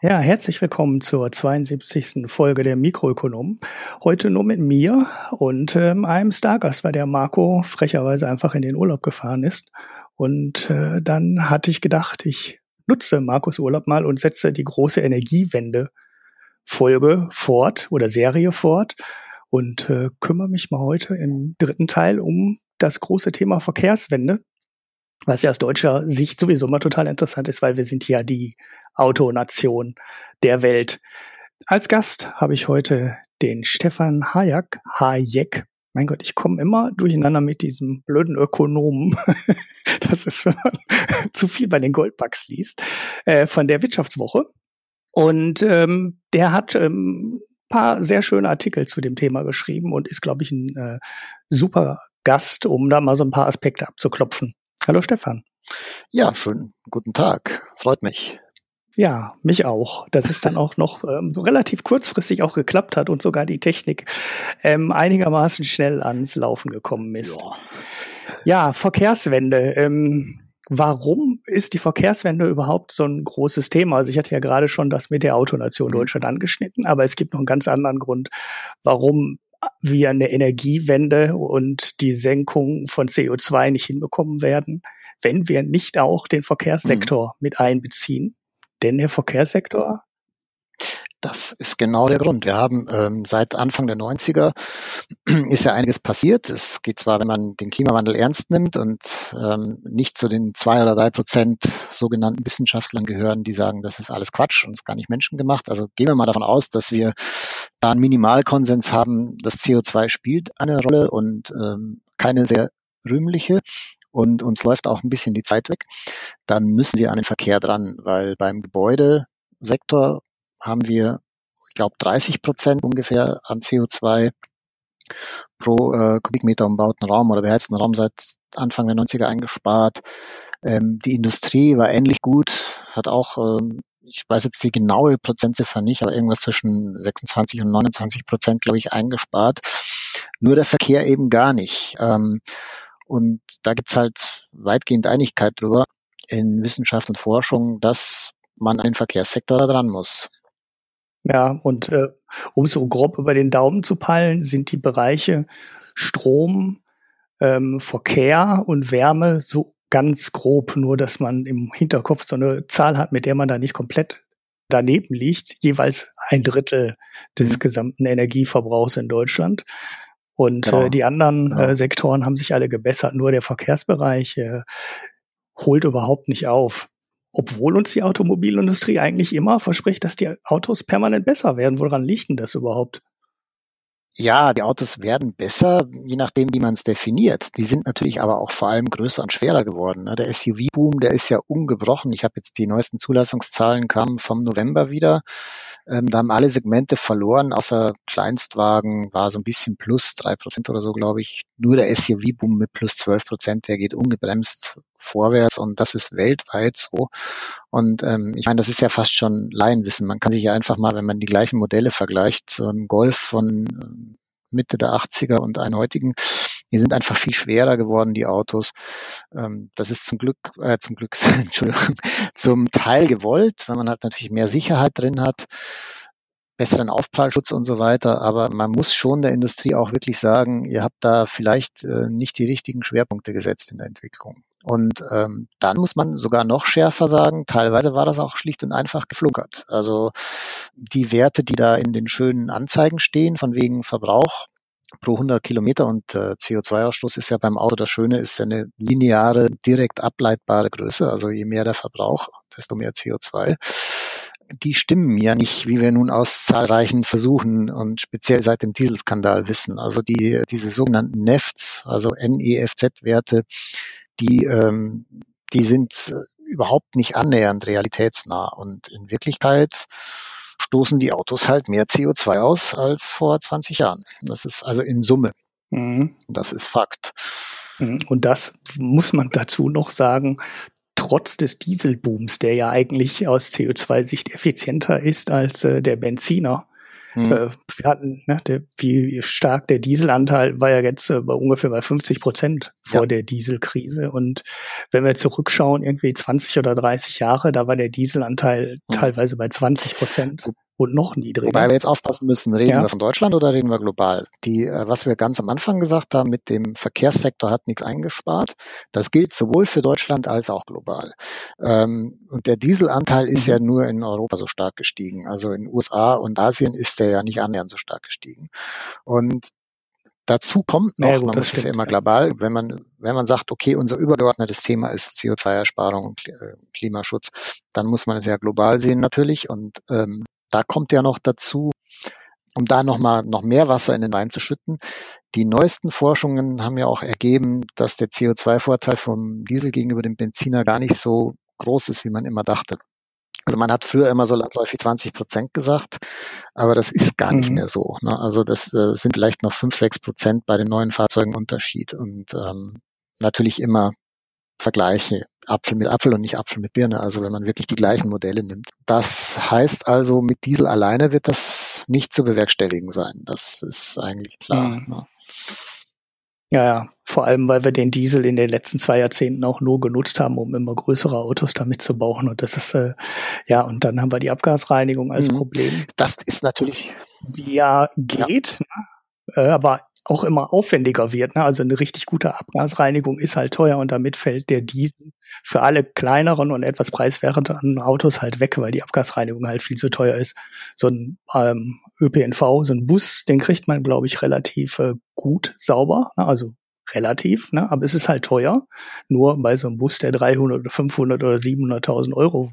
Ja, herzlich willkommen zur 72. Folge der Mikroökonomen. Heute nur mit mir und ähm, einem Stargast, weil der Marco frecherweise einfach in den Urlaub gefahren ist. Und äh, dann hatte ich gedacht, ich nutze Markus Urlaub mal und setze die große Energiewende Folge fort oder Serie fort und äh, kümmere mich mal heute im dritten Teil um das große Thema Verkehrswende, was ja aus deutscher Sicht sowieso mal total interessant ist, weil wir sind ja die Autonation der Welt. Als Gast habe ich heute den Stefan Hayek, Hayek. Mein Gott, ich komme immer durcheinander mit diesem blöden Ökonomen. das ist, wenn man zu viel bei den Goldbugs liest, äh, von der Wirtschaftswoche. Und ähm, der hat ähm, paar sehr schöne Artikel zu dem Thema geschrieben und ist, glaube ich, ein äh, super Gast, um da mal so ein paar Aspekte abzuklopfen. Hallo Stefan. Ja, schönen guten Tag. Freut mich. Ja, mich auch. Dass es dann auch noch ähm, so relativ kurzfristig auch geklappt hat und sogar die Technik ähm, einigermaßen schnell ans Laufen gekommen ist. Ja, ja Verkehrswende. Ähm, warum ist die Verkehrswende überhaupt so ein großes Thema? Also ich hatte ja gerade schon das mit der Autonation mhm. Deutschland angeschnitten, aber es gibt noch einen ganz anderen Grund, warum wir eine Energiewende und die Senkung von CO2 nicht hinbekommen werden, wenn wir nicht auch den Verkehrssektor mhm. mit einbeziehen. Denn der Verkehrssektor? Das ist genau der Grund. Wir haben ähm, seit Anfang der 90er ist ja einiges passiert. Es geht zwar, wenn man den Klimawandel ernst nimmt und ähm, nicht zu den zwei oder drei Prozent sogenannten Wissenschaftlern gehören, die sagen, das ist alles Quatsch und ist gar nicht menschengemacht. Also gehen wir mal davon aus, dass wir da einen Minimalkonsens haben, das CO2 spielt eine Rolle und ähm, keine sehr rühmliche und uns läuft auch ein bisschen die Zeit weg, dann müssen wir an den Verkehr dran, weil beim Gebäudesektor haben wir, ich glaube, 30 Prozent ungefähr an CO2 pro äh, Kubikmeter umbauten Raum oder beheizten Raum seit Anfang der 90er eingespart. Ähm, die Industrie war ähnlich gut, hat auch, ähm, ich weiß jetzt die genaue Prozentziffer nicht, aber irgendwas zwischen 26 und 29 Prozent, glaube ich, eingespart. Nur der Verkehr eben gar nicht. Ähm, und da gibt's halt weitgehend Einigkeit drüber in Wissenschaft und Forschung, dass man an den Verkehrssektor da dran muss. Ja, und äh, um so grob über den Daumen zu peilen, sind die Bereiche Strom, ähm, Verkehr und Wärme so ganz grob, nur dass man im Hinterkopf so eine Zahl hat, mit der man da nicht komplett daneben liegt, jeweils ein Drittel des mhm. gesamten Energieverbrauchs in Deutschland. Und genau. äh, die anderen genau. äh, Sektoren haben sich alle gebessert. Nur der Verkehrsbereich äh, holt überhaupt nicht auf. Obwohl uns die Automobilindustrie eigentlich immer verspricht, dass die Autos permanent besser werden. Woran liegt denn das überhaupt? Ja, die Autos werden besser, je nachdem, wie man es definiert. Die sind natürlich aber auch vor allem größer und schwerer geworden. Ne? Der SUV-Boom, der ist ja ungebrochen. Ich habe jetzt die neuesten Zulassungszahlen kamen vom November wieder. Ähm, da haben alle Segmente verloren, außer Kleinstwagen war so ein bisschen plus drei Prozent oder so, glaube ich. Nur der SUV-Boom mit plus zwölf Prozent, der geht ungebremst vorwärts und das ist weltweit so. Und ähm, ich meine, das ist ja fast schon Laienwissen. Man kann sich ja einfach mal, wenn man die gleichen Modelle vergleicht, so ein Golf von ähm, Mitte der 80er und einen heutigen, die sind einfach viel schwerer geworden, die Autos. Ähm, das ist zum Glück, äh, zum Glück, Entschuldigung, zum Teil gewollt, weil man halt natürlich mehr Sicherheit drin hat, besseren Aufprallschutz und so weiter. Aber man muss schon der Industrie auch wirklich sagen, ihr habt da vielleicht äh, nicht die richtigen Schwerpunkte gesetzt in der Entwicklung. Und ähm, dann muss man sogar noch schärfer sagen, teilweise war das auch schlicht und einfach geflunkert. Also die Werte, die da in den schönen Anzeigen stehen, von wegen Verbrauch, pro 100 Kilometer und äh, CO2-Ausstoß ist ja beim Auto das Schöne, ist ja eine lineare, direkt ableitbare Größe. Also je mehr der Verbrauch, desto mehr CO2. Die stimmen ja nicht, wie wir nun aus zahlreichen Versuchen und speziell seit dem Dieselskandal wissen. Also die, diese sogenannten NEFTs, also NEFZ-Werte, die, ähm, die sind überhaupt nicht annähernd realitätsnah. Und in Wirklichkeit stoßen die Autos halt mehr CO2 aus als vor 20 Jahren. Das ist also in Summe. Mhm. Das ist Fakt. Mhm. Und das muss man dazu noch sagen, trotz des Dieselbooms, der ja eigentlich aus CO2-Sicht effizienter ist als äh, der Benziner, Mhm. Äh, wir hatten, ne, der, wie stark der Dieselanteil war ja jetzt äh, bei ungefähr bei 50 Prozent vor ja. der Dieselkrise. Und wenn wir zurückschauen, irgendwie 20 oder 30 Jahre, da war der Dieselanteil mhm. teilweise bei 20 Prozent und noch niedriger. Wobei wir jetzt aufpassen müssen, reden ja. wir von Deutschland oder reden wir global? Die, äh, was wir ganz am Anfang gesagt haben, mit dem Verkehrssektor hat nichts eingespart. Das gilt sowohl für Deutschland als auch global. Ähm, und der Dieselanteil ist mhm. ja nur in Europa so stark gestiegen. Also in USA und Asien ist der ja nicht annähernd so stark gestiegen. Und Dazu kommt noch, ja, gut, man muss es ja immer global, wenn man, wenn man sagt, okay, unser übergeordnetes Thema ist CO2-Ersparung und äh, Klimaschutz, dann muss man es ja global sehen natürlich. Und ähm, da kommt ja noch dazu, um da nochmal noch mehr Wasser in den Wein zu schütten. Die neuesten Forschungen haben ja auch ergeben, dass der CO2-Vorteil vom Diesel gegenüber dem Benziner gar nicht so groß ist, wie man immer dachte. Also man hat früher immer so landläufig 20 Prozent gesagt, aber das ist gar nicht mhm. mehr so. Ne? Also das äh, sind vielleicht noch 5, 6 Prozent bei den neuen Fahrzeugen Unterschied und ähm, natürlich immer Vergleiche Apfel mit Apfel und nicht Apfel mit Birne, also wenn man wirklich die gleichen Modelle nimmt. Das heißt also, mit Diesel alleine wird das nicht zu bewerkstelligen sein. Das ist eigentlich klar. Mhm. Ja, ja, vor allem, weil wir den Diesel in den letzten zwei Jahrzehnten auch nur genutzt haben, um immer größere Autos damit zu bauen. Und das ist, äh, ja, und dann haben wir die Abgasreinigung als mhm. Problem. Das ist natürlich. Ja geht, ja. Ne? Äh, aber auch immer aufwendiger wird. Ne? Also eine richtig gute Abgasreinigung ist halt teuer und damit fällt der Diesel für alle kleineren und etwas preiswerteren Autos halt weg, weil die Abgasreinigung halt viel zu teuer ist. So ein ähm, ÖPNV, so ein Bus, den kriegt man, glaube ich, relativ äh, gut sauber. Ne? Also relativ, ne? aber es ist halt teuer. Nur bei so einem Bus, der 300 oder 500 oder 700.000 Euro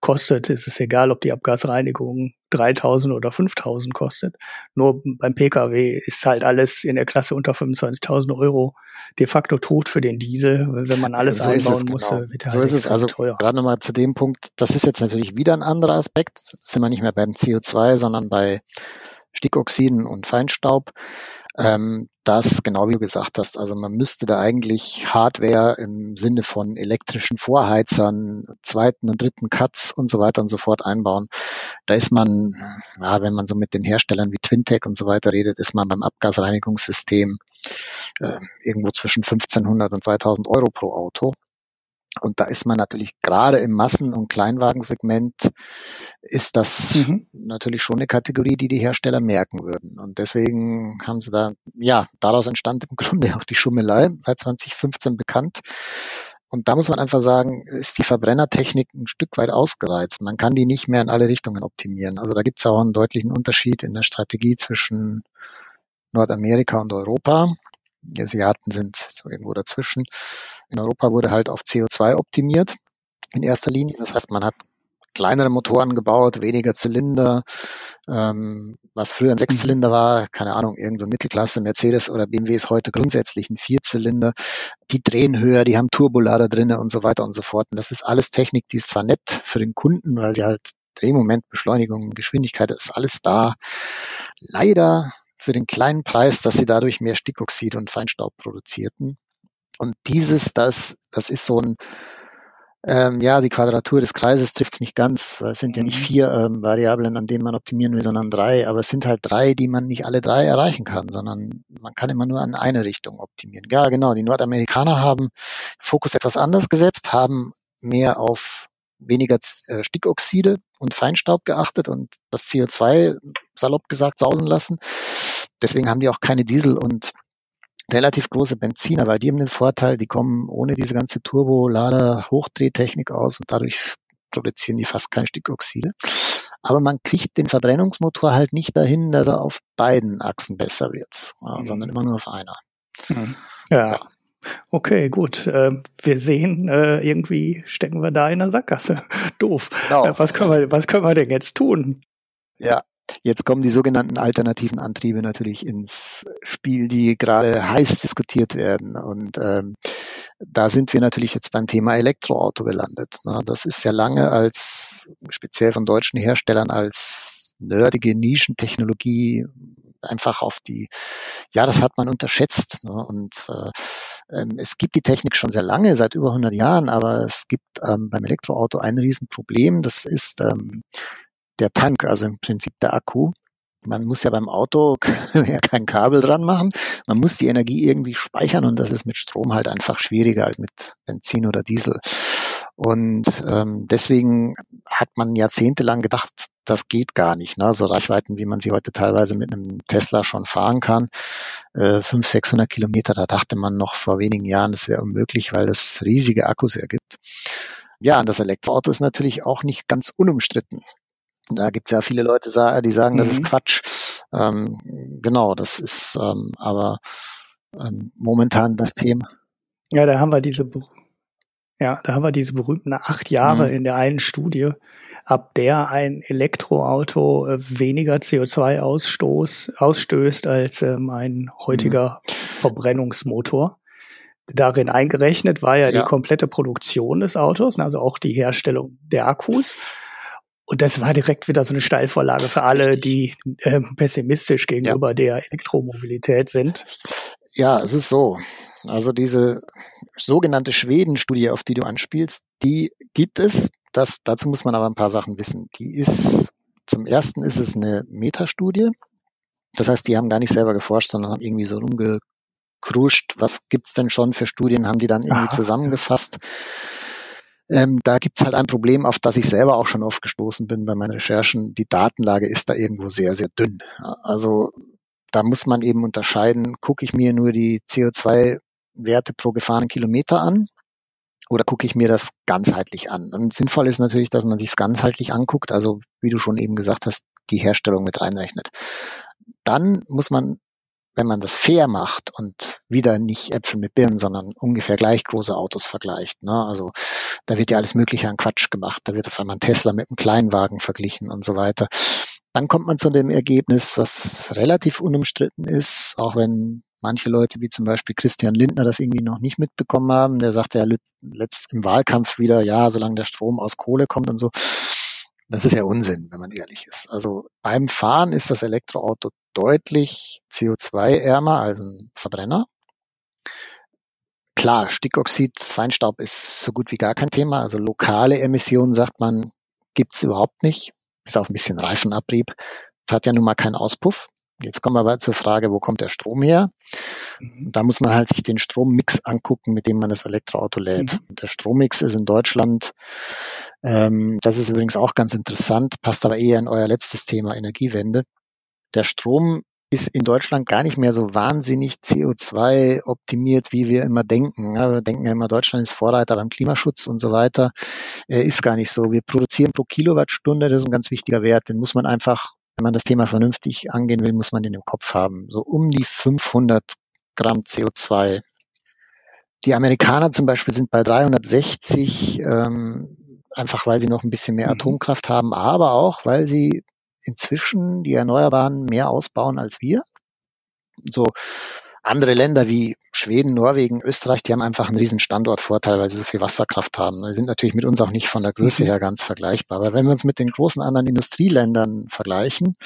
kostet, ist es egal, ob die Abgasreinigung 3000 oder 5000 kostet. Nur beim Pkw ist halt alles in der Klasse unter 25.000 Euro de facto tot für den Diesel. Wenn man alles so einbauen muss, genau. wird er so halt ist es also teuer. Gerade nochmal zu dem Punkt, das ist jetzt natürlich wieder ein anderer Aspekt. Jetzt sind wir nicht mehr beim CO2, sondern bei Stickoxiden und Feinstaub ähm, das, genau wie du gesagt hast, also man müsste da eigentlich Hardware im Sinne von elektrischen Vorheizern, zweiten und dritten Cuts und so weiter und so fort einbauen. Da ist man, ja, wenn man so mit den Herstellern wie Twintech und so weiter redet, ist man beim Abgasreinigungssystem äh, irgendwo zwischen 1500 und 2000 Euro pro Auto. Und da ist man natürlich gerade im Massen- und Kleinwagensegment ist das mhm. natürlich schon eine Kategorie, die die Hersteller merken würden. Und deswegen haben sie da, ja, daraus entstand im Grunde auch die Schummelei, seit 2015 bekannt. Und da muss man einfach sagen, ist die Verbrennertechnik ein Stück weit ausgereizt. Man kann die nicht mehr in alle Richtungen optimieren. Also da gibt es auch einen deutlichen Unterschied in der Strategie zwischen Nordamerika und Europa. Die Asiaten sind irgendwo dazwischen. In Europa wurde halt auf CO2 optimiert in erster Linie. Das heißt, man hat kleinere Motoren gebaut, weniger Zylinder, ähm, was früher ein Sechszylinder war, keine Ahnung, irgendein so Mittelklasse, Mercedes oder BMW ist heute grundsätzlich ein Vierzylinder. Die drehen höher, die haben Turbolader drinne und so weiter und so fort. Und das ist alles Technik, die ist zwar nett für den Kunden, weil sie halt Drehmoment, Beschleunigung, Geschwindigkeit, das ist alles da. Leider für den kleinen Preis, dass sie dadurch mehr Stickoxid und Feinstaub produzierten. Und dieses, das, das ist so ein, ähm, ja, die Quadratur des Kreises trifft es nicht ganz, weil es sind ja nicht mhm. vier ähm, Variablen, an denen man optimieren will, sondern drei. Aber es sind halt drei, die man nicht alle drei erreichen kann, sondern man kann immer nur an eine Richtung optimieren. Ja, genau. Die Nordamerikaner haben Fokus etwas anders gesetzt, haben mehr auf weniger äh, Stickoxide und Feinstaub geachtet und das CO2 salopp gesagt sausen lassen. Deswegen haben die auch keine Diesel- und relativ große Benziner, weil die haben den Vorteil, die kommen ohne diese ganze Turbo-Lader-Hochdrehtechnik aus und dadurch produzieren die fast keine Stickoxide. Aber man kriegt den Verbrennungsmotor halt nicht dahin, dass er auf beiden Achsen besser wird, mhm. sondern immer nur auf einer. Mhm. Ja. ja. Okay, gut. Äh, wir sehen, äh, irgendwie stecken wir da in der Sackgasse. Doof. Genau. Äh, was, können wir, was können wir denn jetzt tun? Ja, Jetzt kommen die sogenannten alternativen Antriebe natürlich ins Spiel, die gerade heiß diskutiert werden. Und ähm, da sind wir natürlich jetzt beim Thema Elektroauto gelandet. Ne? Das ist ja lange als speziell von deutschen Herstellern als nerdige Nischentechnologie einfach auf die, ja, das hat man unterschätzt. Ne? Und äh, ähm, es gibt die Technik schon sehr lange, seit über 100 Jahren, aber es gibt ähm, beim Elektroauto ein Riesenproblem. Das ist ähm, der Tank, also im Prinzip der Akku. Man muss ja beim Auto kein Kabel dran machen. Man muss die Energie irgendwie speichern und das ist mit Strom halt einfach schwieriger als mit Benzin oder Diesel. Und ähm, deswegen hat man jahrzehntelang gedacht, das geht gar nicht. Ne? So Reichweiten, wie man sie heute teilweise mit einem Tesla schon fahren kann, äh, 500, 600 Kilometer, da dachte man noch vor wenigen Jahren, das wäre unmöglich, weil es riesige Akkus ergibt. Ja, und das Elektroauto ist natürlich auch nicht ganz unumstritten. Da gibt es ja viele Leute, die sagen, mhm. das ist mhm. Quatsch. Ähm, genau, das ist ähm, aber ähm, momentan das Thema. Ja, da haben wir diese, ja, da haben wir diese berühmten acht Jahre mhm. in der einen Studie, ab der ein Elektroauto äh, weniger CO2-Ausstoß ausstößt als ähm, ein heutiger mhm. Verbrennungsmotor. Darin eingerechnet war ja, ja, die komplette Produktion des Autos, also auch die Herstellung der Akkus. Und das war direkt wieder so eine Steilvorlage für alle, die äh, pessimistisch gegenüber ja. der Elektromobilität sind. Ja, es ist so. Also diese sogenannte Schweden-Studie, auf die du anspielst, die gibt es. Das, dazu muss man aber ein paar Sachen wissen. Die ist, zum ersten ist es eine Metastudie. Das heißt, die haben gar nicht selber geforscht, sondern haben irgendwie so rumgekruscht. Was gibt's denn schon für Studien? Haben die dann irgendwie Aha. zusammengefasst. Ähm, da gibt's halt ein Problem, auf das ich selber auch schon oft gestoßen bin bei meinen Recherchen. Die Datenlage ist da irgendwo sehr, sehr dünn. Also da muss man eben unterscheiden, gucke ich mir nur die CO2-Werte pro gefahrenen Kilometer an oder gucke ich mir das ganzheitlich an? Und sinnvoll ist natürlich, dass man sich ganzheitlich anguckt, also wie du schon eben gesagt hast, die Herstellung mit reinrechnet. Dann muss man wenn man das fair macht und wieder nicht Äpfel mit Birnen, sondern ungefähr gleich große Autos vergleicht. Ne? Also da wird ja alles Mögliche an Quatsch gemacht. Da wird auf einmal ein Tesla mit einem Kleinwagen verglichen und so weiter. Dann kommt man zu dem Ergebnis, was relativ unumstritten ist, auch wenn manche Leute wie zum Beispiel Christian Lindner das irgendwie noch nicht mitbekommen haben. Der sagte ja letzt im Wahlkampf wieder, ja, solange der Strom aus Kohle kommt und so. Das ist ja Unsinn, wenn man ehrlich ist. Also beim Fahren ist das Elektroauto deutlich CO2-ärmer als ein Verbrenner. Klar, Stickoxid, Feinstaub ist so gut wie gar kein Thema. Also lokale Emissionen, sagt man, gibt's überhaupt nicht. Ist auch ein bisschen Reifenabrieb. Das hat ja nun mal keinen Auspuff. Jetzt kommen wir aber zur Frage, wo kommt der Strom her? Mhm. Da muss man halt sich den Strommix angucken, mit dem man das Elektroauto lädt. Mhm. Der Strommix ist in Deutschland, ähm, das ist übrigens auch ganz interessant, passt aber eher in euer letztes Thema Energiewende. Der Strom ist in Deutschland gar nicht mehr so wahnsinnig CO2 optimiert, wie wir immer denken. Wir denken ja immer, Deutschland ist Vorreiter beim Klimaschutz und so weiter. Äh, ist gar nicht so. Wir produzieren pro Kilowattstunde, das ist ein ganz wichtiger Wert, den muss man einfach wenn man das Thema vernünftig angehen will, muss man den im Kopf haben. So um die 500 Gramm CO2. Die Amerikaner zum Beispiel sind bei 360, ähm, einfach weil sie noch ein bisschen mehr mhm. Atomkraft haben, aber auch weil sie inzwischen die Erneuerbaren mehr ausbauen als wir. So andere Länder wie Schweden, Norwegen, Österreich, die haben einfach einen riesen Standortvorteil, weil sie so viel Wasserkraft haben. Die sind natürlich mit uns auch nicht von der Größe mhm. her ganz vergleichbar. Aber wenn wir uns mit den großen anderen Industrieländern vergleichen,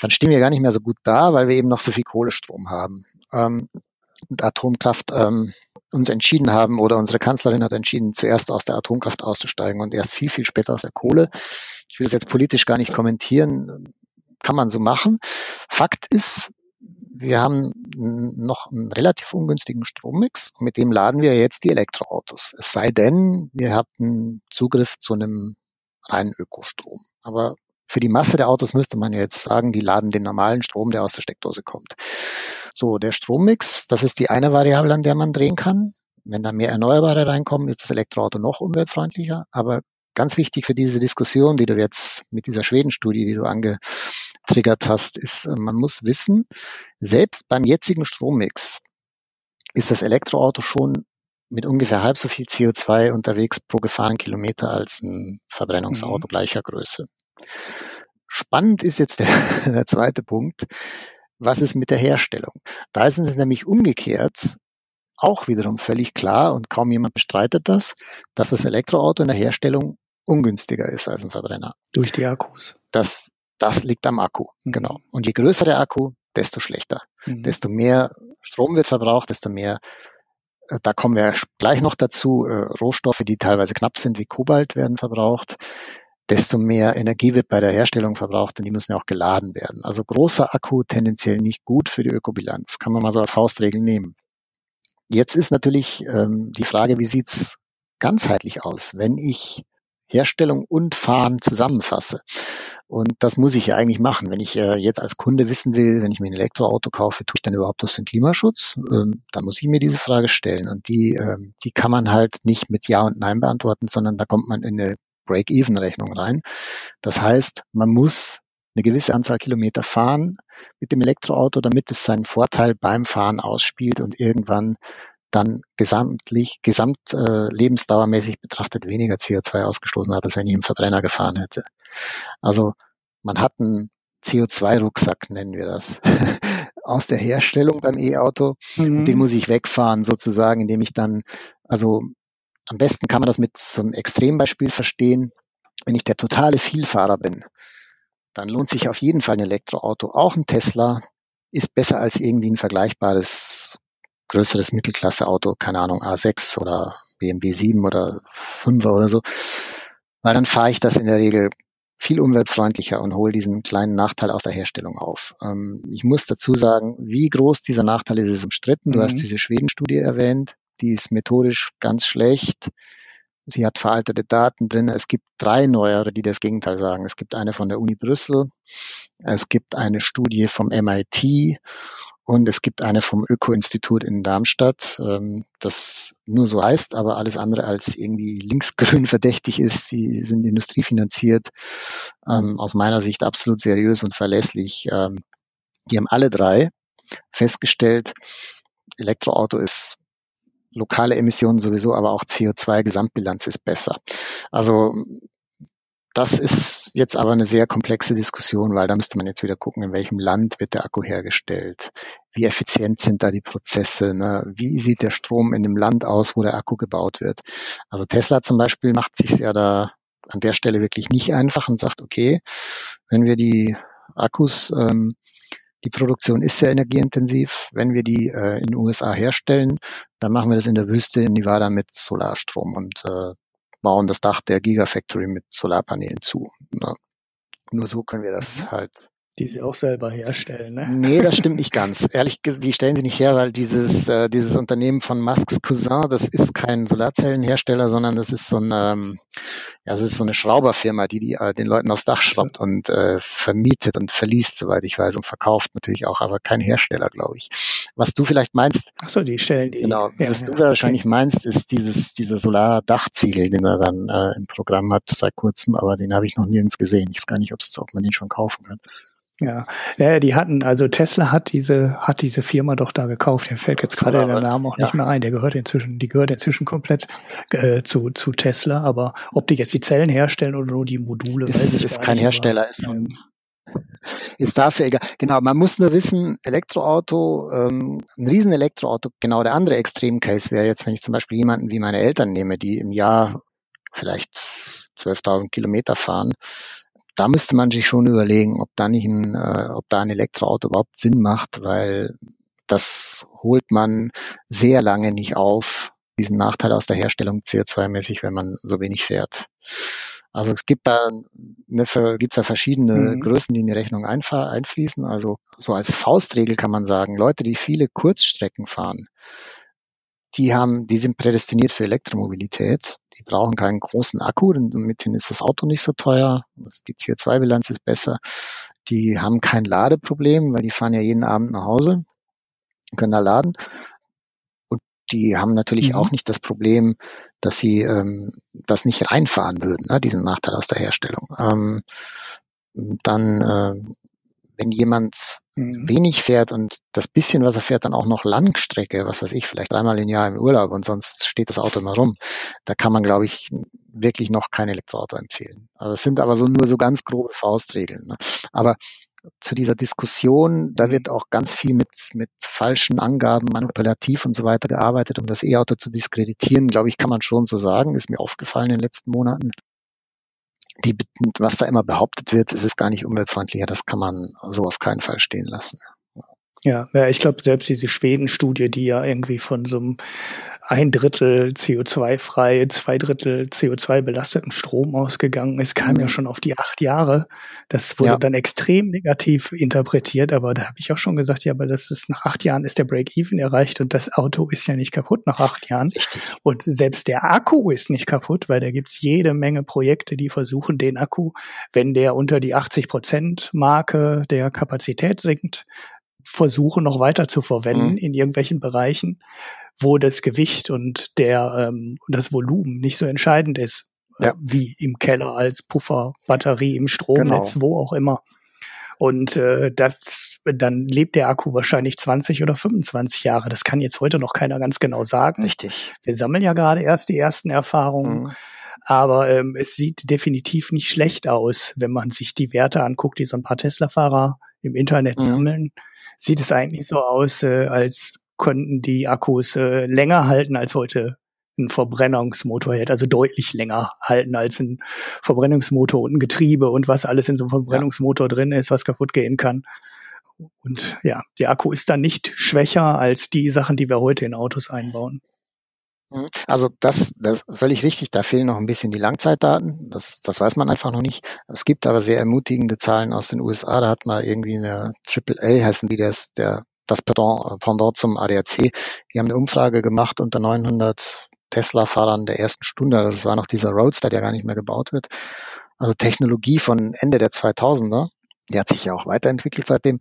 dann stehen wir gar nicht mehr so gut da, weil wir eben noch so viel Kohlestrom haben. Ähm, und Atomkraft ähm, uns entschieden haben oder unsere Kanzlerin hat entschieden, zuerst aus der Atomkraft auszusteigen und erst viel, viel später aus der Kohle. Ich will das jetzt politisch gar nicht kommentieren, kann man so machen. Fakt ist, wir haben noch einen relativ ungünstigen Strommix und mit dem laden wir jetzt die Elektroautos. Es sei denn, wir hatten Zugriff zu einem reinen Ökostrom. Aber für die Masse der Autos müsste man jetzt sagen, die laden den normalen Strom, der aus der Steckdose kommt. So, der Strommix, das ist die eine Variable, an der man drehen kann. Wenn da mehr Erneuerbare reinkommen, ist das Elektroauto noch umweltfreundlicher. Aber ganz wichtig für diese Diskussion, die du jetzt mit dieser Schweden-Studie, die du angetriggert hast, ist, äh, man muss wissen, selbst beim jetzigen Strommix ist das Elektroauto schon mit ungefähr halb so viel CO2 unterwegs pro gefahrenen Kilometer als ein Verbrennungsauto mhm. gleicher Größe. Spannend ist jetzt der, der zweite Punkt. Was ist mit der Herstellung? Da ist es nämlich umgekehrt auch wiederum völlig klar und kaum jemand bestreitet das, dass das Elektroauto in der Herstellung ungünstiger ist als ein Verbrenner. Durch die Akkus. Das, das liegt am Akku, mhm. genau. Und je größer der Akku, desto schlechter. Mhm. Desto mehr Strom wird verbraucht, desto mehr, äh, da kommen wir gleich noch dazu, äh, Rohstoffe, die teilweise knapp sind, wie Kobalt werden verbraucht. Desto mehr Energie wird bei der Herstellung verbraucht, denn die müssen ja auch geladen werden. Also großer Akku tendenziell nicht gut für die Ökobilanz, kann man mal so als Faustregel nehmen. Jetzt ist natürlich ähm, die Frage, wie sieht's ganzheitlich aus, wenn ich Herstellung und Fahren zusammenfasse. Und das muss ich ja eigentlich machen. Wenn ich äh, jetzt als Kunde wissen will, wenn ich mir ein Elektroauto kaufe, tue ich dann überhaupt was für den Klimaschutz? Ähm, dann muss ich mir diese Frage stellen. Und die, ähm, die kann man halt nicht mit Ja und Nein beantworten, sondern da kommt man in eine Break-Even-Rechnung rein. Das heißt, man muss eine gewisse Anzahl Kilometer fahren mit dem Elektroauto, damit es seinen Vorteil beim Fahren ausspielt und irgendwann dann gesamtlich, gesamt äh, lebensdauermäßig betrachtet weniger CO2 ausgestoßen hat, als wenn ich im Verbrenner gefahren hätte. Also man hat einen CO2-Rucksack, nennen wir das, aus der Herstellung beim E-Auto. Mhm. Den muss ich wegfahren, sozusagen, indem ich dann, also am besten kann man das mit so einem Extrembeispiel verstehen. Wenn ich der totale Vielfahrer bin, dann lohnt sich auf jeden Fall ein Elektroauto. Auch ein Tesla ist besser als irgendwie ein vergleichbares größeres Mittelklasse-Auto, keine Ahnung, A6 oder BMW 7 oder 5er oder so. Weil dann fahre ich das in der Regel viel umweltfreundlicher und hole diesen kleinen Nachteil aus der Herstellung auf. Ähm, ich muss dazu sagen, wie groß dieser Nachteil ist, ist umstritten. Du mhm. hast diese Schweden-Studie erwähnt, die ist methodisch ganz schlecht. Sie hat veraltete Daten drin. Es gibt drei neuere, die das Gegenteil sagen. Es gibt eine von der Uni Brüssel, es gibt eine Studie vom MIT und es gibt eine vom Öko-Institut in Darmstadt, ähm, das nur so heißt, aber alles andere als irgendwie linksgrün verdächtig ist. Sie sind industriefinanziert, ähm, aus meiner Sicht absolut seriös und verlässlich. Ähm, die haben alle drei festgestellt, Elektroauto ist lokale Emissionen sowieso, aber auch CO2-Gesamtbilanz ist besser. Also das ist jetzt aber eine sehr komplexe Diskussion, weil da müsste man jetzt wieder gucken, in welchem Land wird der Akku hergestellt, wie effizient sind da die Prozesse, ne? wie sieht der Strom in dem Land aus, wo der Akku gebaut wird. Also Tesla zum Beispiel macht sich ja da an der Stelle wirklich nicht einfach und sagt, okay, wenn wir die Akkus ähm, die Produktion ist sehr energieintensiv. Wenn wir die äh, in den USA herstellen, dann machen wir das in der Wüste in Nevada mit Solarstrom und äh, bauen das Dach der Gigafactory mit Solarpanelen zu. Ne? Nur so können wir das mhm. halt die sie auch selber herstellen, ne? Nee, das stimmt nicht ganz. Ehrlich die stellen sie nicht her, weil dieses, äh, dieses Unternehmen von Musks Cousin, das ist kein Solarzellenhersteller, sondern das ist so ein, ähm, ja, es ist so eine Schrauberfirma, die, die äh, den Leuten aufs Dach schraubt und äh, vermietet und verliest, soweit ich weiß, und verkauft natürlich auch, aber kein Hersteller, glaube ich. Was du vielleicht meinst. Ach so, die stellen die. Genau, ja, was ja, du wahrscheinlich okay. meinst, ist dieses, dieser Solardachziegel, den er dann äh, im Programm hat seit kurzem, aber den habe ich noch nirgends gesehen. Ich weiß gar nicht, ob man den schon kaufen kann. Ja, ja, die hatten, also Tesla hat diese, hat diese Firma doch da gekauft. Mir fällt jetzt gerade der Name auch nicht mehr ein. Der gehört inzwischen, die gehört inzwischen komplett äh, zu, zu Tesla. Aber ob die jetzt die Zellen herstellen oder nur die Module, ist, weiß ich ist kein Hersteller, ist so ein, ist dafür egal. Genau, man muss nur wissen, Elektroauto, ähm, ein riesen Elektroauto, genau der andere Extremcase wäre jetzt, wenn ich zum Beispiel jemanden wie meine Eltern nehme, die im Jahr vielleicht 12.000 Kilometer fahren, da müsste man sich schon überlegen, ob da nicht ein, äh, ob da ein Elektroauto überhaupt Sinn macht, weil das holt man sehr lange nicht auf, diesen Nachteil aus der Herstellung CO2-mäßig, wenn man so wenig fährt. Also es gibt da eine, gibt's da verschiedene mhm. Größen, die in die Rechnung einfließen. Also so als Faustregel kann man sagen, Leute, die viele Kurzstrecken fahren, die haben, die sind prädestiniert für Elektromobilität. Die brauchen keinen großen Akku, denn mit denen ist das Auto nicht so teuer. Die CO2-Bilanz ist besser. Die haben kein Ladeproblem, weil die fahren ja jeden Abend nach Hause, können da laden. Und die haben natürlich mhm. auch nicht das Problem, dass sie ähm, das nicht reinfahren würden, ne, diesen Nachteil aus der Herstellung. Ähm, dann, äh, wenn jemand mhm. wenig fährt und das bisschen, was er fährt, dann auch noch Langstrecke, was weiß ich, vielleicht dreimal im Jahr im Urlaub und sonst steht das Auto immer rum. Da kann man, glaube ich, wirklich noch kein Elektroauto empfehlen. Also es sind aber so nur so ganz grobe Faustregeln. Ne? Aber zu dieser Diskussion, da mhm. wird auch ganz viel mit, mit falschen Angaben, manipulativ und so weiter gearbeitet, um das E-Auto zu diskreditieren, glaube ich, kann man schon so sagen, ist mir aufgefallen in den letzten Monaten die, was da immer behauptet wird, es ist gar nicht umweltfreundlicher, das kann man so auf keinen Fall stehen lassen. Ja, ja, ich glaube, selbst diese Schweden-Studie, die ja irgendwie von so einem ein Drittel CO2-frei, zwei Drittel CO2-belasteten Strom ausgegangen ist, kam mhm. ja schon auf die acht Jahre. Das wurde ja. dann extrem negativ interpretiert, aber da habe ich auch schon gesagt, ja, aber das ist nach acht Jahren ist der Break-Even erreicht und das Auto ist ja nicht kaputt nach acht Jahren. Richtig. Und selbst der Akku ist nicht kaputt, weil da gibt's jede Menge Projekte, die versuchen, den Akku, wenn der unter die 80 Prozent Marke der Kapazität sinkt, versuchen noch weiter zu verwenden mhm. in irgendwelchen Bereichen wo das Gewicht und der ähm, das Volumen nicht so entscheidend ist, äh, ja. äh, wie im Keller als Pufferbatterie im Stromnetz, genau. wo auch immer. Und äh, das, dann lebt der Akku wahrscheinlich 20 oder 25 Jahre. Das kann jetzt heute noch keiner ganz genau sagen. Richtig. Wir sammeln ja gerade erst die ersten Erfahrungen. Mhm. Aber ähm, es sieht definitiv nicht schlecht aus, wenn man sich die Werte anguckt, die so ein paar Tesla-Fahrer im Internet mhm. sammeln. Sieht es eigentlich so aus, äh, als konnten die Akkus äh, länger halten als heute ein Verbrennungsmotor hält, also deutlich länger halten als ein Verbrennungsmotor und ein Getriebe und was alles in so einem Verbrennungsmotor drin ist, was kaputt gehen kann. Und ja, der Akku ist dann nicht schwächer als die Sachen, die wir heute in Autos einbauen. Mhm. Also das, das völlig richtig. Da fehlen noch ein bisschen die Langzeitdaten. Das, das weiß man einfach noch nicht. Es gibt aber sehr ermutigende Zahlen aus den USA. Da hat man irgendwie eine AAA heißen die das, der das Pendant, zum ADAC. Die haben eine Umfrage gemacht unter 900 Tesla-Fahrern der ersten Stunde. Das war noch dieser Roadster, der gar nicht mehr gebaut wird. Also Technologie von Ende der 2000er. Die hat sich ja auch weiterentwickelt seitdem.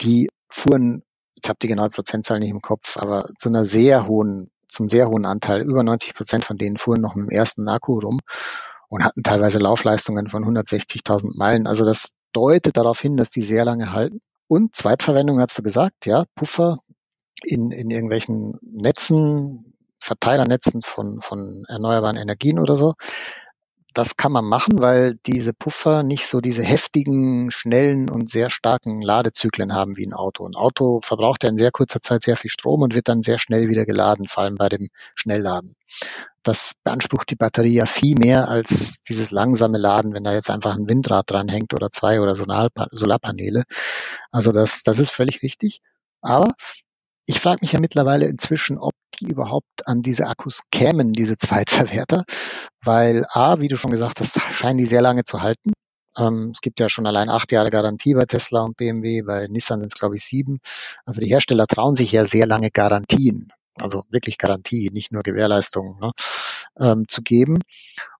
Die fuhren, ich habe die genaue Prozentzahl nicht im Kopf, aber zu einer sehr hohen, zum sehr hohen Anteil, über 90 Prozent von denen fuhren noch dem ersten Akku rum und hatten teilweise Laufleistungen von 160.000 Meilen. Also das deutet darauf hin, dass die sehr lange halten. Und Zweitverwendung hast du gesagt, ja, Puffer in, in irgendwelchen Netzen, Verteilernetzen von, von erneuerbaren Energien oder so. Das kann man machen, weil diese Puffer nicht so diese heftigen, schnellen und sehr starken Ladezyklen haben wie ein Auto. Ein Auto verbraucht ja in sehr kurzer Zeit sehr viel Strom und wird dann sehr schnell wieder geladen, vor allem bei dem Schnellladen das beansprucht die Batterie ja viel mehr als dieses langsame Laden, wenn da jetzt einfach ein Windrad dranhängt oder zwei oder Solarpaneele. Also das, das ist völlig richtig. Aber ich frage mich ja mittlerweile inzwischen, ob die überhaupt an diese Akkus kämen, diese Zweitverwerter, weil A, wie du schon gesagt hast, scheinen die sehr lange zu halten. Ähm, es gibt ja schon allein acht Jahre Garantie bei Tesla und BMW, bei Nissan sind es glaube ich sieben. Also die Hersteller trauen sich ja sehr lange Garantien also wirklich Garantie, nicht nur Gewährleistung, ne, ähm, zu geben.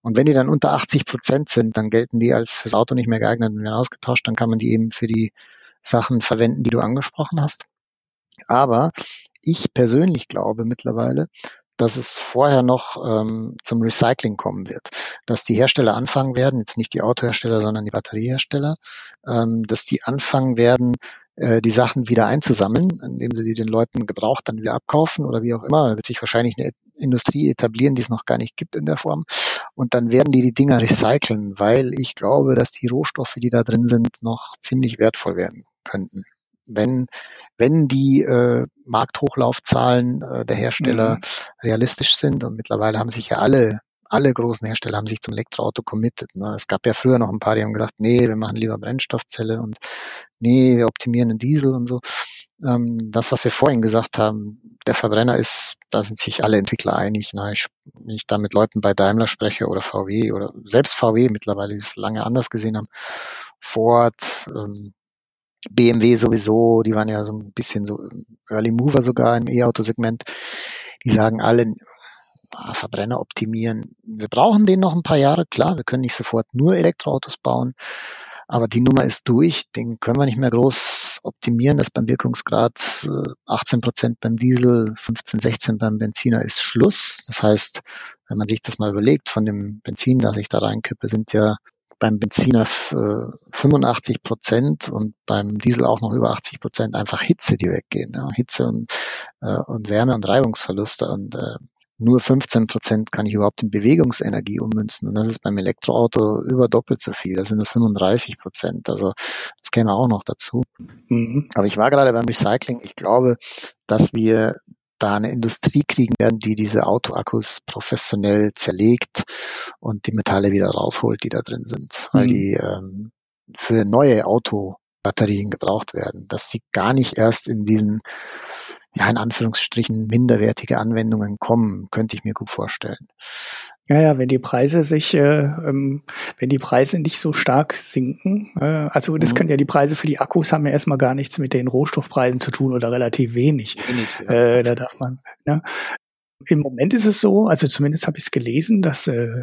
Und wenn die dann unter 80 Prozent sind, dann gelten die als fürs Auto nicht mehr geeignet und werden ausgetauscht, dann kann man die eben für die Sachen verwenden, die du angesprochen hast. Aber ich persönlich glaube mittlerweile, dass es vorher noch ähm, zum Recycling kommen wird, dass die Hersteller anfangen werden, jetzt nicht die Autohersteller, sondern die Batteriehersteller, ähm, dass die anfangen werden, äh, die Sachen wieder einzusammeln, indem sie die den Leuten gebraucht dann wieder abkaufen oder wie auch immer. Da wird sich wahrscheinlich eine Industrie etablieren, die es noch gar nicht gibt in der Form. Und dann werden die die Dinger recyceln, weil ich glaube, dass die Rohstoffe, die da drin sind, noch ziemlich wertvoll werden könnten. Wenn, wenn die äh, Markthochlaufzahlen äh, der Hersteller mhm. realistisch sind und mittlerweile haben sich ja alle alle großen Hersteller haben sich zum Elektroauto committed. Ne? Es gab ja früher noch ein paar, die haben gesagt, nee, wir machen lieber Brennstoffzelle und nee, wir optimieren den Diesel und so. Ähm, das, was wir vorhin gesagt haben, der Verbrenner ist, da sind sich alle Entwickler einig. Ne? Ich, wenn ich da mit Leuten bei Daimler spreche oder VW oder selbst VW mittlerweile, die es lange anders gesehen haben, Ford, ähm, BMW sowieso, die waren ja so ein bisschen so Early Mover sogar im E-Auto-Segment. Die sagen alle, ah, Verbrenner optimieren. Wir brauchen den noch ein paar Jahre, klar, wir können nicht sofort nur Elektroautos bauen, aber die Nummer ist durch, den können wir nicht mehr groß optimieren. Das beim Wirkungsgrad 18 äh, Prozent beim Diesel, 15, 16 beim Benziner ist Schluss. Das heißt, wenn man sich das mal überlegt, von dem Benzin, das ich da reinkippe, sind ja beim Benziner 85 äh, Prozent und beim Diesel auch noch über 80 Prozent einfach Hitze, die weggehen. Ja. Hitze und, äh, und Wärme und Reibungsverluste. Und äh, nur 15 Prozent kann ich überhaupt in Bewegungsenergie ummünzen. Und das ist beim Elektroauto über doppelt so viel. Das sind das 35 Prozent. Also das käme auch noch dazu. Mhm. Aber ich war gerade beim Recycling. Ich glaube, dass wir da eine Industrie kriegen werden, die diese Autoakkus professionell zerlegt und die Metalle wieder rausholt, die da drin sind, weil mhm. die ähm, für neue Autobatterien gebraucht werden, dass die gar nicht erst in diesen ja, in Anführungsstrichen minderwertige Anwendungen kommen, könnte ich mir gut vorstellen. Ja, ja, wenn die Preise sich, äh, ähm, wenn die Preise nicht so stark sinken, äh, also das mhm. können ja die Preise für die Akkus haben ja erstmal gar nichts mit den Rohstoffpreisen zu tun oder relativ wenig. wenig ja. äh, da darf man. Ne? Im Moment ist es so, also zumindest habe ich es gelesen, dass äh,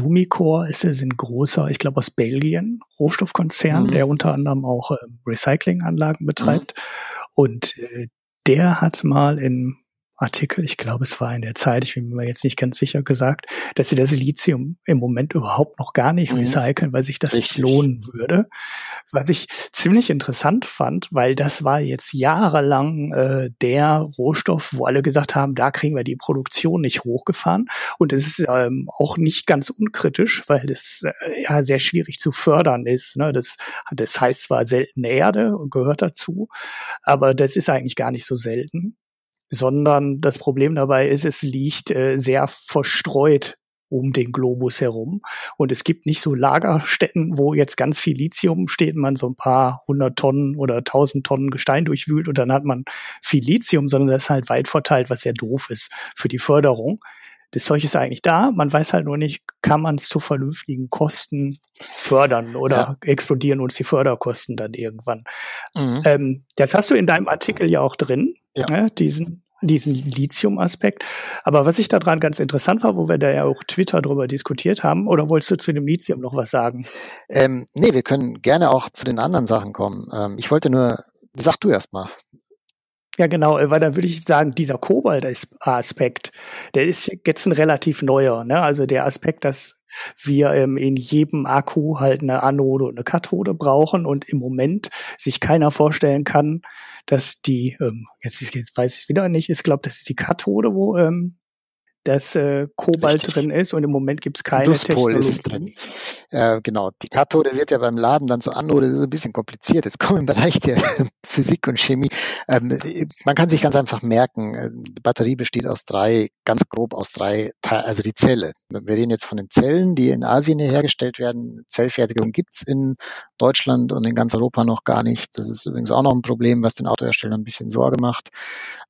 Umicore ist, ist ein großer, ich glaube aus Belgien, Rohstoffkonzern, mhm. der unter anderem auch äh, Recyclinganlagen betreibt. Mhm. Und äh, der hat mal in Artikel, ich glaube, es war in der Zeit, ich bin mir jetzt nicht ganz sicher gesagt, dass sie das Lithium im Moment überhaupt noch gar nicht mhm. recyceln, weil sich das Richtig. nicht lohnen würde. Was ich ziemlich interessant fand, weil das war jetzt jahrelang äh, der Rohstoff, wo alle gesagt haben, da kriegen wir die Produktion nicht hochgefahren. Und es ist ähm, auch nicht ganz unkritisch, weil das äh, ja sehr schwierig zu fördern ist. Ne? Das, das heißt zwar seltene Erde und gehört dazu, aber das ist eigentlich gar nicht so selten sondern das Problem dabei ist, es liegt äh, sehr verstreut um den Globus herum. Und es gibt nicht so Lagerstätten, wo jetzt ganz viel Lithium steht, man so ein paar hundert Tonnen oder tausend Tonnen Gestein durchwühlt und dann hat man viel Lithium, sondern das ist halt weit verteilt, was sehr doof ist für die Förderung. Das Zeug ist eigentlich da, man weiß halt nur nicht, kann man es zu vernünftigen Kosten fördern oder ja. explodieren uns die Förderkosten dann irgendwann. Mhm. Ähm, das hast du in deinem Artikel ja auch drin, ja. Ne, diesen diesen Lithium-Aspekt. Aber was ich daran ganz interessant war, wo wir da ja auch Twitter drüber diskutiert haben, oder wolltest du zu dem Lithium noch was sagen? Ähm, nee, wir können gerne auch zu den anderen Sachen kommen. Ähm, ich wollte nur, sag du erst mal. Ja, genau, äh, weil da würde ich sagen, dieser Kobalt-Aspekt, der ist jetzt ein relativ neuer. Ne? Also der Aspekt, dass wir ähm, in jedem Akku halt eine Anode und eine Kathode brauchen und im Moment sich keiner vorstellen kann, dass die, ähm, jetzt, jetzt weiß ich wieder nicht, ich glaube, das ist die Kathode, wo ähm, dass äh, Kobalt Richtig. drin ist und im Moment gibt es keine Pluspol ist es drin. Äh, genau, die Kathode wird ja beim Laden dann zur Anode, das ist ein bisschen kompliziert. Jetzt kommen im Bereich der Physik und Chemie. Ähm, man kann sich ganz einfach merken, äh, die Batterie besteht aus drei, ganz grob aus drei, also die Zelle. Wir reden jetzt von den Zellen, die in Asien hergestellt werden. Zellfertigung gibt's in Deutschland und in ganz Europa noch gar nicht. Das ist übrigens auch noch ein Problem, was den Autoherstellern ein bisschen Sorge macht.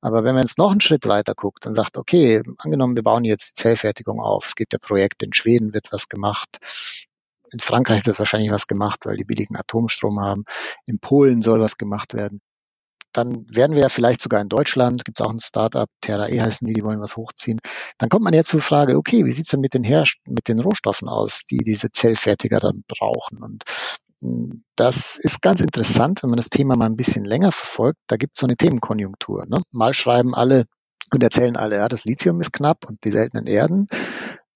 Aber wenn man jetzt noch einen Schritt weiter guckt und sagt, okay, angenommen, wir bauen jetzt Zellfertigung auf. Es gibt ja Projekte, in Schweden wird was gemacht. In Frankreich wird wahrscheinlich was gemacht, weil die billigen Atomstrom haben. In Polen soll was gemacht werden. Dann werden wir ja vielleicht sogar in Deutschland, gibt es auch ein Startup, TerraE heißen die, die wollen was hochziehen. Dann kommt man jetzt zur Frage, okay, wie sieht's denn mit den, mit den Rohstoffen aus, die diese Zellfertiger dann brauchen? Und das ist ganz interessant, wenn man das Thema mal ein bisschen länger verfolgt. Da gibt es so eine Themenkonjunktur. Ne? Mal schreiben alle, und erzählen alle, ja, das Lithium ist knapp und die seltenen Erden.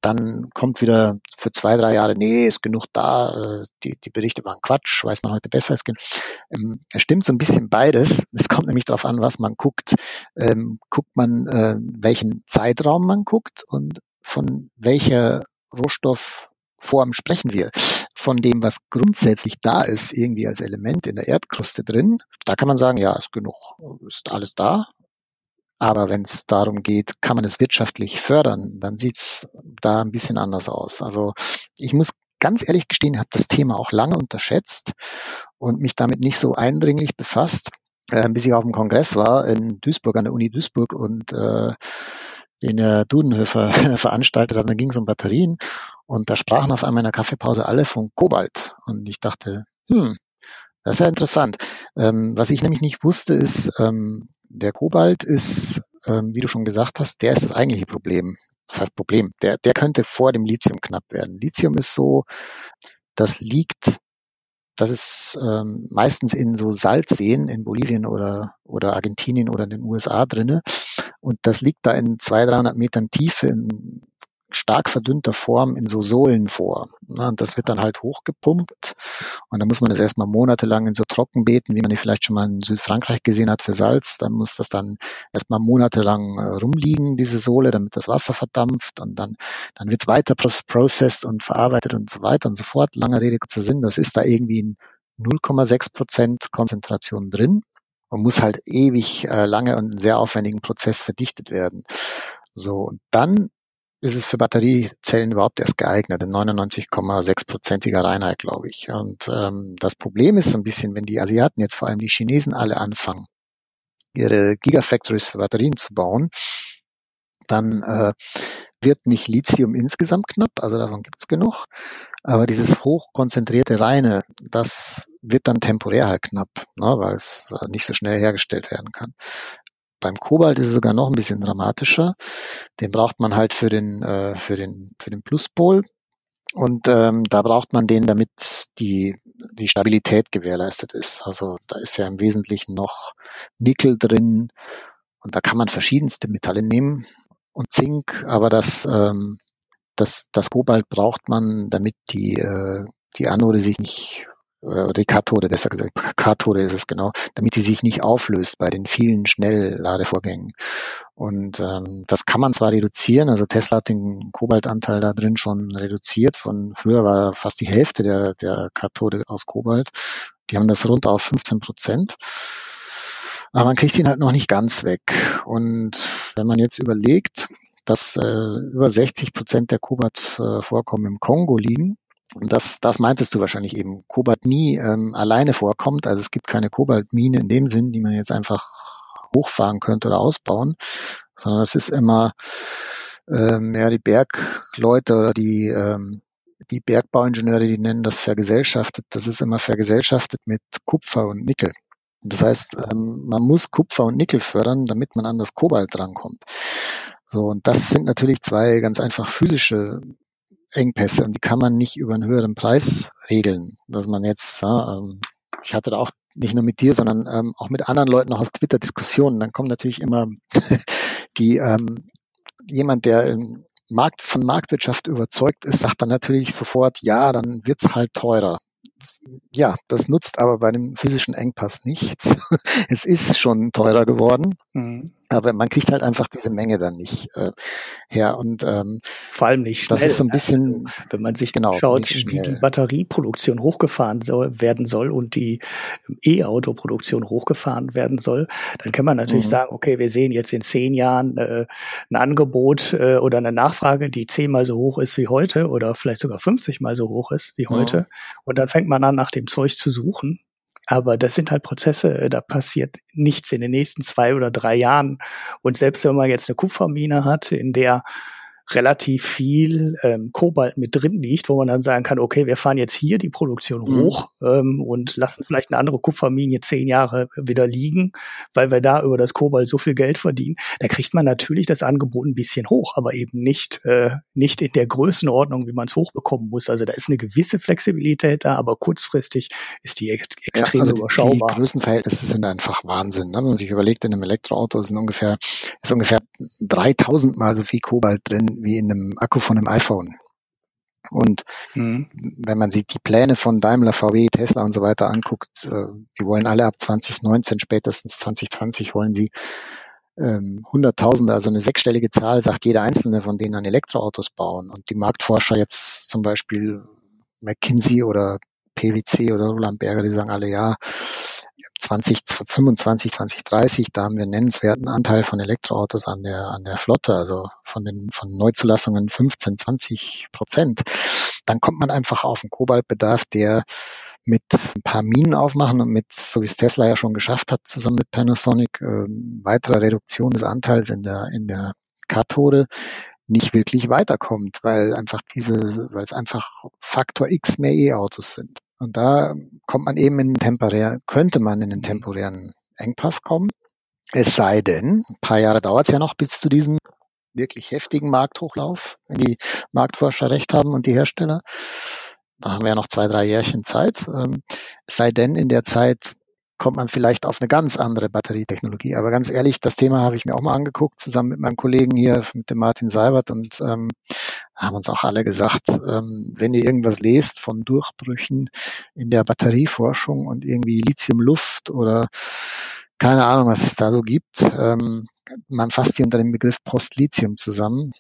Dann kommt wieder für zwei, drei Jahre, nee, ist genug da, äh, die, die Berichte waren Quatsch, weiß man heute besser. Es ähm, stimmt so ein bisschen beides. Es kommt nämlich darauf an, was man guckt. Ähm, guckt man, äh, welchen Zeitraum man guckt und von welcher Rohstoffform sprechen wir. Von dem, was grundsätzlich da ist, irgendwie als Element in der Erdkruste drin, da kann man sagen, ja, ist genug, ist alles da, aber wenn es darum geht, kann man es wirtschaftlich fördern, dann sieht es da ein bisschen anders aus. Also ich muss ganz ehrlich gestehen, habe das Thema auch lange unterschätzt und mich damit nicht so eindringlich befasst, äh, bis ich auf dem Kongress war in Duisburg, an der Uni Duisburg und äh, den der Dudenhöfer veranstaltet hat. Da ging es um Batterien und da sprachen auf einmal in der Kaffeepause alle von Kobalt. Und ich dachte, hm, das ist ja interessant. Ähm, was ich nämlich nicht wusste, ist, ähm, der Kobalt ist, ähm, wie du schon gesagt hast, der ist das eigentliche Problem. Was heißt Problem? Der, der könnte vor dem Lithium knapp werden. Lithium ist so, das liegt, das ist ähm, meistens in so Salzseen in Bolivien oder, oder Argentinien oder in den USA drinne. Und das liegt da in 200, 300 Metern Tiefe in stark verdünnter Form in so Sohlen vor. Und das wird dann halt hochgepumpt. Und dann muss man das erstmal monatelang in so Trockenbeeten, wie man die vielleicht schon mal in Südfrankreich gesehen hat für Salz. Dann muss das dann erstmal monatelang äh, rumliegen, diese Sohle, damit das Wasser verdampft. Und dann, dann wird es weiter processed und verarbeitet und so weiter und so fort. Lange Rede, kurzer Sinn. Das ist da irgendwie in 0,6 Prozent Konzentration drin und muss halt ewig äh, lange und einen sehr aufwendigen Prozess verdichtet werden. So, und dann ist es für Batteriezellen überhaupt erst geeignet, in 99,6-prozentiger Reinheit, glaube ich. Und ähm, das Problem ist so ein bisschen, wenn die Asiaten jetzt vor allem die Chinesen alle anfangen, ihre Gigafactories für Batterien zu bauen, dann äh, wird nicht Lithium insgesamt knapp, also davon gibt's genug, aber dieses hochkonzentrierte reine, das wird dann temporär halt knapp, ne, weil es äh, nicht so schnell hergestellt werden kann. Beim Kobalt ist es sogar noch ein bisschen dramatischer. Den braucht man halt für den, äh, für den, für den Pluspol. Und ähm, da braucht man den, damit die, die Stabilität gewährleistet ist. Also da ist ja im Wesentlichen noch Nickel drin und da kann man verschiedenste Metalle nehmen und Zink, aber das, ähm, das, das Kobalt braucht man, damit die, äh, die Anode sich nicht die Kathode, besser gesagt, Kathode ist es genau, damit die sich nicht auflöst bei den vielen Schnellladevorgängen. Und ähm, das kann man zwar reduzieren, also Tesla hat den Kobaltanteil da drin schon reduziert, von früher war fast die Hälfte der, der Kathode aus Kobalt. Die haben das rund auf 15 Prozent. Aber man kriegt ihn halt noch nicht ganz weg. Und wenn man jetzt überlegt, dass äh, über 60 Prozent der Kobaltvorkommen im Kongo liegen, das, das meintest du wahrscheinlich eben, Kobalt nie ähm, alleine vorkommt. Also es gibt keine Kobaltmine in dem Sinn, die man jetzt einfach hochfahren könnte oder ausbauen, sondern es ist immer ähm, ja, die Bergleute oder die, ähm, die Bergbauingenieure, die nennen das vergesellschaftet. Das ist immer vergesellschaftet mit Kupfer und Nickel. Das heißt, ähm, man muss Kupfer und Nickel fördern, damit man an das Kobalt drankommt. So, und das sind natürlich zwei ganz einfach physische Engpässe und die kann man nicht über einen höheren Preis regeln. Dass man jetzt, ja, ähm, ich hatte da auch nicht nur mit dir, sondern ähm, auch mit anderen Leuten auch auf Twitter Diskussionen. Dann kommt natürlich immer die ähm, jemand, der Markt, von Marktwirtschaft überzeugt ist, sagt dann natürlich sofort, ja, dann wird's halt teurer ja, das nutzt aber bei einem physischen Engpass nichts. es ist schon teurer geworden, mhm. aber man kriegt halt einfach diese Menge dann nicht äh, her. Und ähm, vor allem nicht schnell. Das ist so ein bisschen, also, wenn man sich genau, schaut, wie die Batterieproduktion hochgefahren soll, werden soll und die E-Auto-Produktion hochgefahren werden soll, dann kann man natürlich mhm. sagen, okay, wir sehen jetzt in zehn Jahren äh, ein Angebot äh, oder eine Nachfrage, die zehnmal so hoch ist wie heute oder vielleicht sogar 50 mal so hoch ist wie heute. Mhm. Und dann fängt man an, nach dem Zeug zu suchen. Aber das sind halt Prozesse, äh, da passiert nichts in den nächsten zwei oder drei Jahren. Und selbst wenn man jetzt eine Kupfermine hat, in der relativ viel ähm, Kobalt mit drin liegt, wo man dann sagen kann, okay, wir fahren jetzt hier die Produktion mhm. hoch ähm, und lassen vielleicht eine andere Kupfermine zehn Jahre wieder liegen, weil wir da über das Kobalt so viel Geld verdienen. Da kriegt man natürlich das Angebot ein bisschen hoch, aber eben nicht, äh, nicht in der Größenordnung, wie man es hochbekommen muss. Also da ist eine gewisse Flexibilität da, aber kurzfristig ist die ex extrem ja, also überschaubar. Die Größenverhältnisse sind einfach Wahnsinn. Ne? Wenn man sich überlegt, in einem Elektroauto sind ungefähr, ist ungefähr 3000 mal so viel Kobalt drin wie in einem Akku von einem iPhone. Und mhm. wenn man sich die Pläne von Daimler, VW, Tesla und so weiter anguckt, äh, die wollen alle ab 2019, spätestens 2020 wollen sie ähm, Hunderttausende, also eine sechsstellige Zahl, sagt jeder einzelne von denen an Elektroautos bauen. Und die Marktforscher jetzt zum Beispiel McKinsey oder PwC oder Roland Berger, die sagen alle, ja, 2025, 2030, da haben wir einen nennenswerten Anteil von Elektroautos an der, an der Flotte, also von den, von Neuzulassungen 15, 20 Prozent. Dann kommt man einfach auf einen Kobaltbedarf, der mit ein paar Minen aufmachen und mit, so wie es Tesla ja schon geschafft hat, zusammen mit Panasonic, äh, weiterer Reduktion des Anteils in der, in der Kathode nicht wirklich weiterkommt, weil einfach diese, weil es einfach Faktor X mehr E-Autos sind. Und da kommt man eben in einen temporär, könnte man in einen temporären Engpass kommen. Es sei denn, ein paar Jahre dauert es ja noch bis zu diesem wirklich heftigen Markthochlauf, wenn die Marktforscher recht haben und die Hersteller. Da haben wir ja noch zwei, drei Jährchen Zeit. Ähm, es sei denn, in der Zeit kommt man vielleicht auf eine ganz andere Batterietechnologie. Aber ganz ehrlich, das Thema habe ich mir auch mal angeguckt, zusammen mit meinem Kollegen hier, mit dem Martin Seibert und ähm, haben uns auch alle gesagt, ähm, wenn ihr irgendwas lest von Durchbrüchen in der Batterieforschung und irgendwie Lithiumluft oder keine Ahnung, was es da so gibt, ähm, man fasst die unter dem Begriff Postlithium zusammen.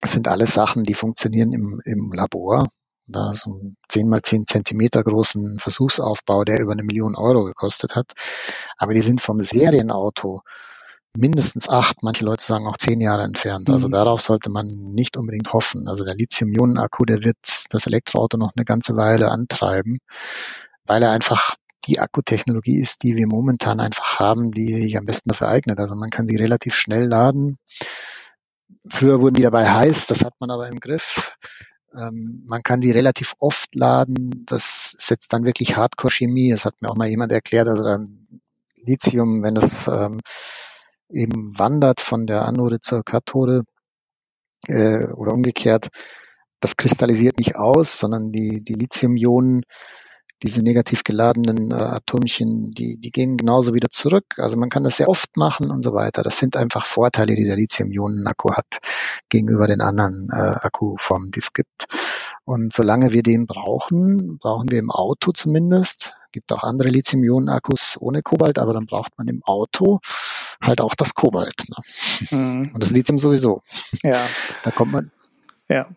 Das sind alles Sachen, die funktionieren im, im Labor. Da ist ein 10 mal 10 Zentimeter großen Versuchsaufbau, der über eine Million Euro gekostet hat. Aber die sind vom Serienauto mindestens acht, manche Leute sagen auch zehn Jahre entfernt. Also mhm. darauf sollte man nicht unbedingt hoffen. Also der Lithium-Ionen-Akku, der wird das Elektroauto noch eine ganze Weile antreiben, weil er einfach die Akkutechnologie ist, die wir momentan einfach haben, die sich am besten dafür eignet. Also man kann sie relativ schnell laden. Früher wurden die dabei heiß, das hat man aber im Griff. Ähm, man kann die relativ oft laden. Das setzt dann wirklich Hardcore-Chemie. Das hat mir auch mal jemand erklärt, also dann Lithium, wenn das ähm, eben wandert von der Anode zur Kathode äh, oder umgekehrt, das kristallisiert nicht aus, sondern die, die Lithium-Ionen diese negativ geladenen äh, Atomchen, die, die gehen genauso wieder zurück. Also man kann das sehr oft machen und so weiter. Das sind einfach Vorteile, die der Lithium-Ionen-Akku hat gegenüber den anderen äh, Akkuformen, die es gibt. Und solange wir den brauchen, brauchen wir im Auto zumindest, gibt auch andere Lithium-Ionen-Akkus ohne Kobalt, aber dann braucht man im Auto halt auch das Kobalt. Ne? Mhm. Und das Lithium sowieso. Ja. Da kommt man. Ja,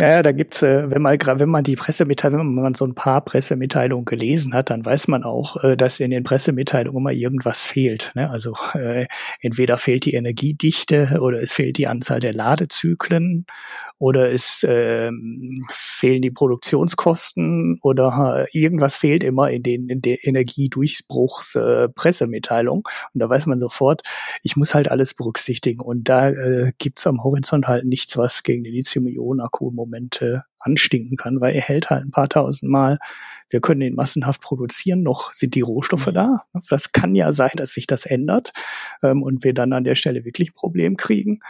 ja, da gibt's, äh, wenn man wenn man die Pressemitteilung, wenn man so ein paar Pressemitteilungen gelesen hat, dann weiß man auch, äh, dass in den Pressemitteilungen immer irgendwas fehlt. Ne? Also äh, entweder fehlt die Energiedichte oder es fehlt die Anzahl der Ladezyklen oder es äh, fehlen die Produktionskosten oder äh, irgendwas fehlt immer in den in der Energiedurchbruchs äh, und da weiß man sofort, ich muss halt alles berücksichtigen. Und da äh, gibt's am Horizont halt nichts, was gegen den Lithium-Ionen-Akku im Moment äh, anstinken kann, weil er hält halt ein paar tausend Mal. Wir können ihn massenhaft produzieren, noch sind die Rohstoffe mhm. da. Das kann ja sein, dass sich das ändert ähm, und wir dann an der Stelle wirklich ein Problem kriegen.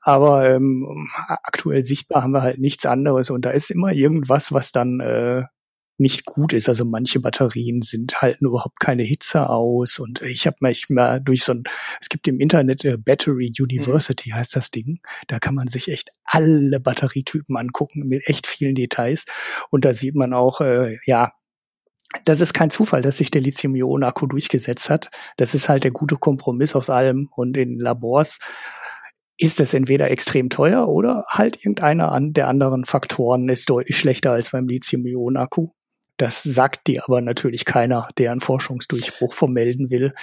Aber ähm, aktuell sichtbar haben wir halt nichts anderes und da ist immer irgendwas, was dann äh, nicht gut ist. Also manche Batterien sind halten überhaupt keine Hitze aus und ich habe manchmal durch so ein, es gibt im Internet äh, Battery University mhm. heißt das Ding. Da kann man sich echt alle Batterietypen angucken mit echt vielen Details und da sieht man auch, äh, ja, das ist kein Zufall, dass sich der Lithium-Ionen-Akku durchgesetzt hat. Das ist halt der gute Kompromiss aus allem und in Labors ist es entweder extrem teuer oder halt irgendeiner der anderen Faktoren ist deutlich schlechter als beim Lithium-Ionen-Akku. Das sagt dir aber natürlich keiner, der einen Forschungsdurchbruch vermelden will,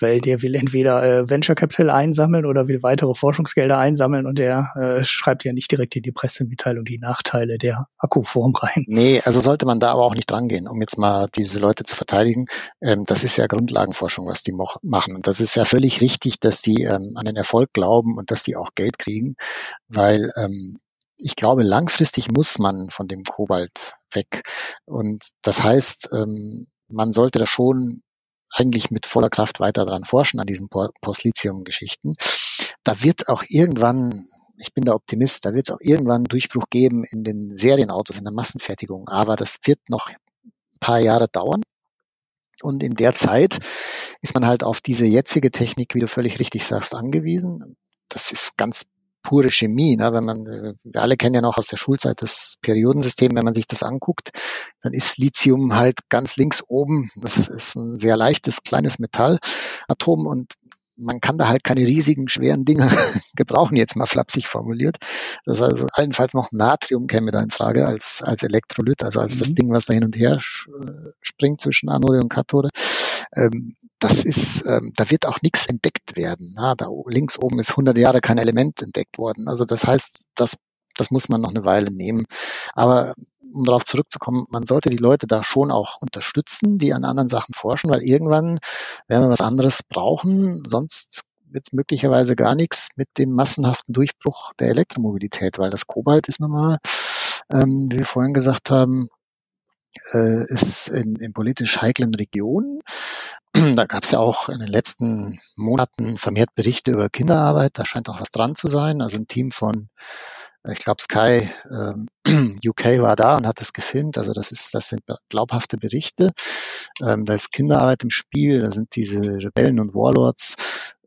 weil der will entweder äh, Venture Capital einsammeln oder will weitere Forschungsgelder einsammeln und der äh, schreibt ja nicht direkt in die Pressemitteilung die Nachteile der Akkuform rein. Nee, also sollte man da aber auch nicht drangehen, um jetzt mal diese Leute zu verteidigen. Ähm, das ist ja Grundlagenforschung, was die machen. Und das ist ja völlig richtig, dass die ähm, an den Erfolg glauben und dass die auch Geld kriegen, weil ähm, ich glaube, langfristig muss man von dem Kobalt weg. Und das heißt, ähm, man sollte da schon eigentlich mit voller Kraft weiter dran forschen an diesen Post-Lithium-Geschichten. Da wird auch irgendwann, ich bin der Optimist, da wird es auch irgendwann Durchbruch geben in den Serienautos, in der Massenfertigung. Aber das wird noch ein paar Jahre dauern. Und in der Zeit ist man halt auf diese jetzige Technik, wie du völlig richtig sagst, angewiesen. Das ist ganz pure Chemie. Ne? Wenn man, wir alle kennen ja noch aus der Schulzeit das Periodensystem, wenn man sich das anguckt, dann ist Lithium halt ganz links oben. Das ist ein sehr leichtes, kleines Metallatom und man kann da halt keine riesigen, schweren Dinge gebrauchen, jetzt mal flapsig formuliert. Das heißt, also allenfalls noch Natrium käme da in Frage als, als Elektrolyt, also als mhm. das Ding, was da hin und her springt zwischen Anode und Kathode. Ähm, das ist, ähm, da wird auch nichts entdeckt werden. Na, da links oben ist 100 Jahre kein Element entdeckt worden. Also das heißt, das, das muss man noch eine Weile nehmen. Aber um darauf zurückzukommen, man sollte die Leute da schon auch unterstützen, die an anderen Sachen forschen, weil irgendwann werden wir was anderes brauchen, sonst wird es möglicherweise gar nichts mit dem massenhaften Durchbruch der Elektromobilität, weil das Kobalt ist normal, ähm, wie wir vorhin gesagt haben, äh, ist in, in politisch heiklen Regionen. Da gab es ja auch in den letzten Monaten vermehrt Berichte über Kinderarbeit. Da scheint auch was dran zu sein. Also ein Team von ich glaube, Sky ähm, UK war da und hat das gefilmt. Also das ist, das sind glaubhafte Berichte. Ähm, da ist Kinderarbeit im Spiel, da sind diese Rebellen und Warlords.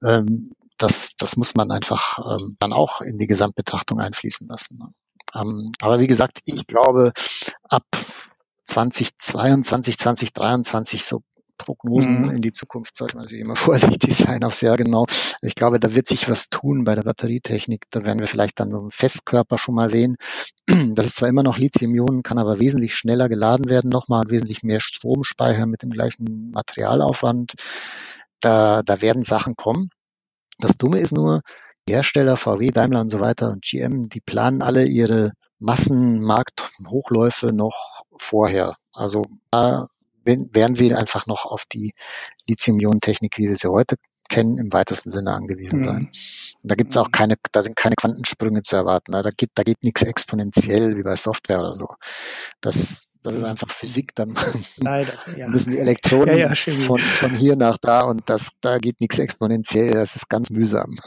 Ähm, das, das muss man einfach ähm, dann auch in die Gesamtbetrachtung einfließen lassen. Ne? Ähm, aber wie gesagt, ich glaube, ab 2022, 2023, so Prognosen mhm. in die Zukunft sollte man natürlich immer vorsichtig sein aufs Jahr genau. Ich glaube, da wird sich was tun bei der Batterietechnik. Da werden wir vielleicht dann so einen Festkörper schon mal sehen. Das ist zwar immer noch Lithium-Ionen, kann aber wesentlich schneller geladen werden nochmal und wesentlich mehr Strom speichern mit dem gleichen Materialaufwand. Da, da werden Sachen kommen. Das Dumme ist nur, Hersteller, VW, Daimler und so weiter und GM, die planen alle ihre Massenmarkthochläufe noch vorher. Also da werden sie einfach noch auf die Lithium-Ionen-Technik, wie wir sie heute kennen, im weitesten Sinne angewiesen sein. Mhm. Und da gibt es auch mhm. keine, da sind keine Quantensprünge zu erwarten. Da geht, da geht nichts exponentiell wie bei Software oder so. Das, das ist einfach Physik. Dann Leider, ja. müssen die Elektronen ja, ja, von, von hier nach da und das, da geht nichts exponentiell. Das ist ganz mühsam.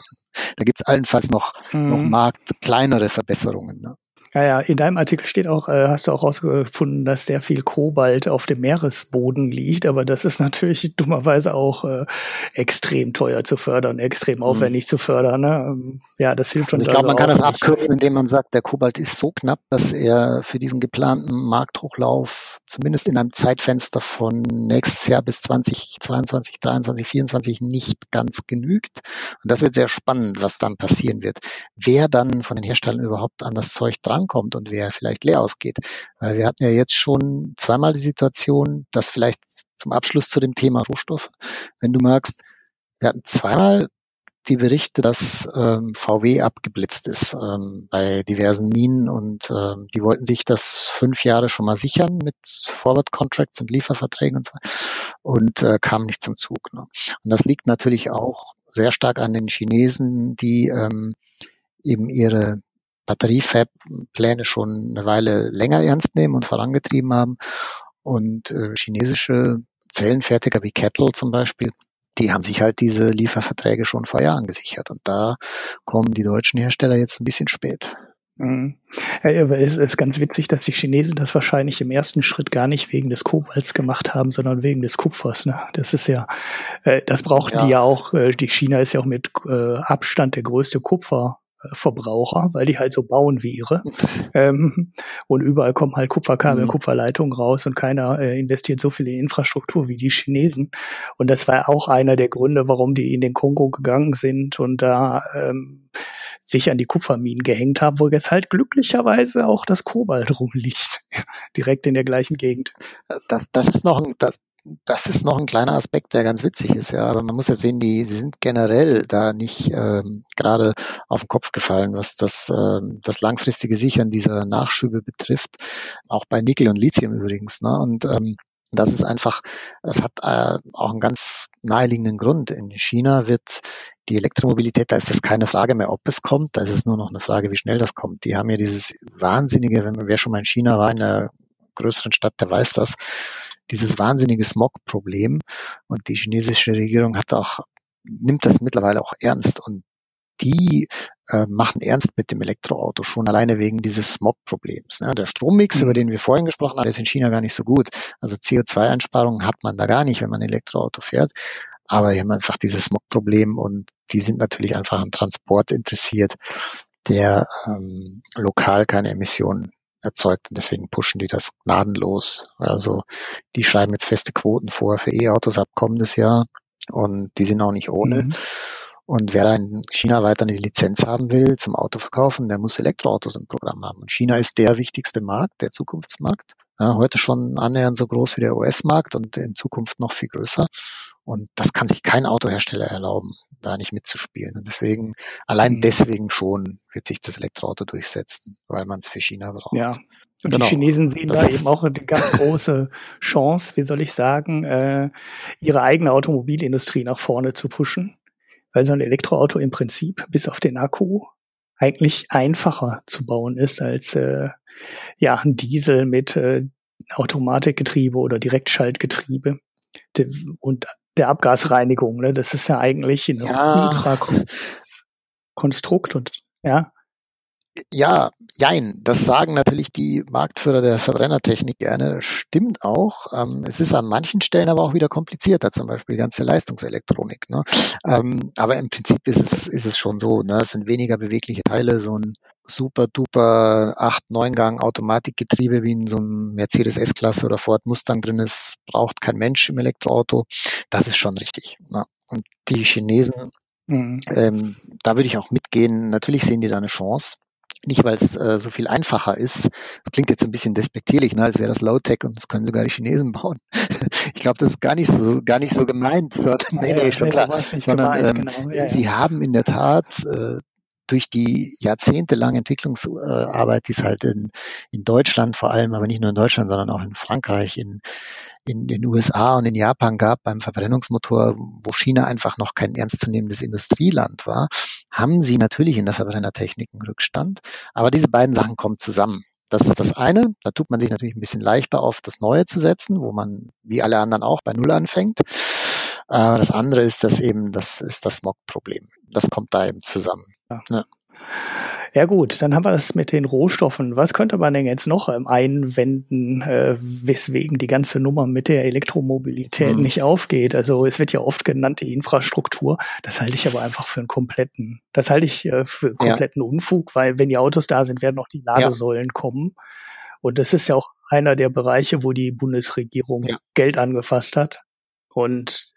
Da gibt es allenfalls noch, mhm. noch Markt kleinere Verbesserungen. Ne? Ja, ja, in deinem Artikel steht auch, äh, hast du auch herausgefunden, dass sehr viel Kobalt auf dem Meeresboden liegt, aber das ist natürlich dummerweise auch äh, extrem teuer zu fördern, extrem mhm. aufwendig zu fördern. Ne? Ähm, ja, das hilft uns. Ich glaube, also man kann das abkürzen, indem man sagt, der Kobalt ist so knapp, dass er für diesen geplanten Markthochlauf zumindest in einem Zeitfenster von nächstes Jahr bis 2022, 23, 24 nicht ganz genügt. Und das wird sehr spannend, was dann passieren wird. Wer dann von den Herstellern überhaupt an das Zeug dran rankommt und wer vielleicht leer ausgeht. Weil wir hatten ja jetzt schon zweimal die Situation, dass vielleicht zum Abschluss zu dem Thema Rohstoff, wenn du magst, wir hatten zweimal die Berichte, dass ähm, VW abgeblitzt ist ähm, bei diversen Minen und ähm, die wollten sich das fünf Jahre schon mal sichern mit Forward Contracts und Lieferverträgen und so und äh, kamen nicht zum Zug. Ne? Und das liegt natürlich auch sehr stark an den Chinesen, die ähm, eben ihre Batteriefab-Pläne schon eine Weile länger ernst nehmen und vorangetrieben haben. Und äh, chinesische Zellenfertiger wie Kettle zum Beispiel, die haben sich halt diese Lieferverträge schon vor Jahren gesichert. Und da kommen die deutschen Hersteller jetzt ein bisschen spät. Mhm. es ist ganz witzig, dass die Chinesen das wahrscheinlich im ersten Schritt gar nicht wegen des Kobalts gemacht haben, sondern wegen des Kupfers. Ne? Das ist ja, äh, das brauchten ja. die ja auch. Äh, die China ist ja auch mit äh, Abstand der größte Kupfer Verbraucher, weil die halt so bauen wie ihre. Ähm, und überall kommen halt Kupferkabel, mhm. Kupferleitungen raus und keiner äh, investiert so viel in Infrastruktur wie die Chinesen. Und das war auch einer der Gründe, warum die in den Kongo gegangen sind und da ähm, sich an die Kupferminen gehängt haben, wo jetzt halt glücklicherweise auch das Kobalt rumliegt. Direkt in der gleichen Gegend. Das, das ist noch ein, das, das ist noch ein kleiner Aspekt, der ganz witzig ist, ja. Aber man muss ja sehen, die sie sind generell da nicht ähm, gerade auf den Kopf gefallen, was das, ähm, das langfristige Sichern dieser Nachschübe betrifft. Auch bei Nickel und Lithium übrigens. Ne? Und ähm, das ist einfach, es hat äh, auch einen ganz naheliegenden Grund. In China wird die Elektromobilität, da ist das keine Frage mehr, ob es kommt, da ist es nur noch eine Frage, wie schnell das kommt. Die haben ja dieses wahnsinnige, wenn man, wer schon mal in China war, in einer größeren Stadt, der weiß das, dieses wahnsinnige Smog-Problem. Und die chinesische Regierung hat auch, nimmt das mittlerweile auch ernst und die äh, machen ernst mit dem Elektroauto, schon alleine wegen dieses Smog-Problems. Ne? Der Strommix, mhm. über den wir vorhin gesprochen haben, ist in China gar nicht so gut. Also CO2-Einsparungen hat man da gar nicht, wenn man ein Elektroauto fährt. Aber die haben einfach dieses Smog-Problem und die sind natürlich einfach an Transport interessiert, der ähm, lokal keine Emissionen erzeugt und deswegen pushen die das gnadenlos. Also die schreiben jetzt feste Quoten vor für E-Autos ab kommendes Jahr und die sind auch nicht ohne. Mhm. Und wer in China weiter eine Lizenz haben will zum Autoverkaufen, der muss Elektroautos im Programm haben. Und China ist der wichtigste Markt, der Zukunftsmarkt. Ja, heute schon annähernd so groß wie der US-Markt und in Zukunft noch viel größer. Und das kann sich kein Autohersteller erlauben, da nicht mitzuspielen. Und deswegen, allein mhm. deswegen schon wird sich das Elektroauto durchsetzen, weil man es für China braucht. Ja. Und genau. die Chinesen sehen das da eben auch eine ganz große Chance, wie soll ich sagen, äh, ihre eigene Automobilindustrie nach vorne zu pushen. Weil so ein Elektroauto im Prinzip bis auf den Akku eigentlich einfacher zu bauen ist als äh, ja ein Diesel mit äh, Automatikgetriebe oder Direktschaltgetriebe. Und der Abgasreinigung. Ne? Das ist ja eigentlich ein ja. Ultrakonstrukt und ja. Ja, jein. Das sagen natürlich die Marktführer der Verbrennertechnik gerne. Stimmt auch. Ähm, es ist an manchen Stellen aber auch wieder komplizierter, zum Beispiel die ganze Leistungselektronik. Ne? Ähm, aber im Prinzip ist es, ist es schon so. Ne? Es sind weniger bewegliche Teile, so ein super duper 8, 9 Gang Automatikgetriebe wie in so einem Mercedes S-Klasse oder Ford Mustang drin ist, braucht kein Mensch im Elektroauto. Das ist schon richtig. Ne? Und die Chinesen, mhm. ähm, da würde ich auch mitgehen. Natürlich sehen die da eine Chance. Nicht, weil es äh, so viel einfacher ist. Das klingt jetzt ein bisschen despektierlich, ne, als wäre das Low-Tech und das können sogar die Chinesen bauen. ich glaube, das ist gar nicht so, gar nicht so gemeint. nee, nee, schon klar. Sondern ähm, genau. ja, ja. sie haben in der Tat äh, durch die jahrzehntelange Entwicklungsarbeit, die es halt in, in Deutschland vor allem, aber nicht nur in Deutschland, sondern auch in Frankreich, in, in den USA und in Japan gab beim Verbrennungsmotor, wo China einfach noch kein ernstzunehmendes Industrieland war, haben sie natürlich in der Verbrennertechnik einen Rückstand. Aber diese beiden Sachen kommen zusammen. Das ist das eine. Da tut man sich natürlich ein bisschen leichter auf das Neue zu setzen, wo man wie alle anderen auch bei Null anfängt. Äh, das andere ist das eben, das ist das Smog-Problem. Das kommt da eben zusammen. Ja. ja. Gut, dann haben wir das mit den Rohstoffen. Was könnte man denn jetzt noch ähm, einwenden, äh, weswegen die ganze Nummer mit der Elektromobilität mhm. nicht aufgeht? Also es wird ja oft genannt, die Infrastruktur. Das halte ich aber einfach für einen kompletten, das halte ich äh, für kompletten ja. Unfug, weil wenn die Autos da sind, werden auch die Ladesäulen ja. kommen. Und das ist ja auch einer der Bereiche, wo die Bundesregierung. Geld angefasst hat. Und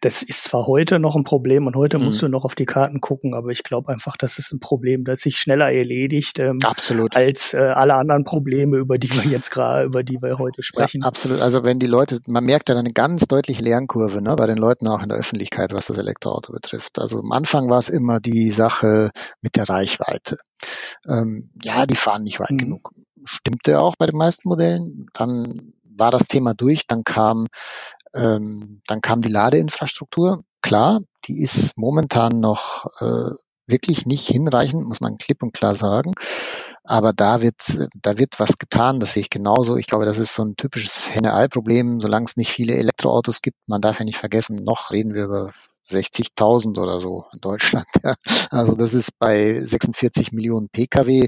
das ist zwar heute noch ein Problem und heute mhm. musst du noch auf die Karten gucken, aber ich glaube einfach, das ist ein Problem, das sich schneller erledigt ähm, absolut. als äh, alle anderen Probleme, über die wir jetzt gerade, über die wir heute sprechen. Ja, absolut. Also wenn die Leute, man merkt ja eine ganz deutliche Lernkurve ne, bei den Leuten auch in der Öffentlichkeit, was das Elektroauto betrifft. Also am Anfang war es immer die Sache mit der Reichweite. Ähm, ja, die fahren nicht weit mhm. genug. Stimmte auch bei den meisten Modellen. Dann war das Thema durch, dann kam ähm, dann kam die Ladeinfrastruktur. Klar, die ist momentan noch äh, wirklich nicht hinreichend, muss man klipp und klar sagen. Aber da wird, da wird was getan, das sehe ich genauso. Ich glaube, das ist so ein typisches Henne-Ei-Problem, solange es nicht viele Elektroautos gibt. Man darf ja nicht vergessen, noch reden wir über 60.000 oder so in Deutschland. Ja. Also das ist bei 46 Millionen Pkw,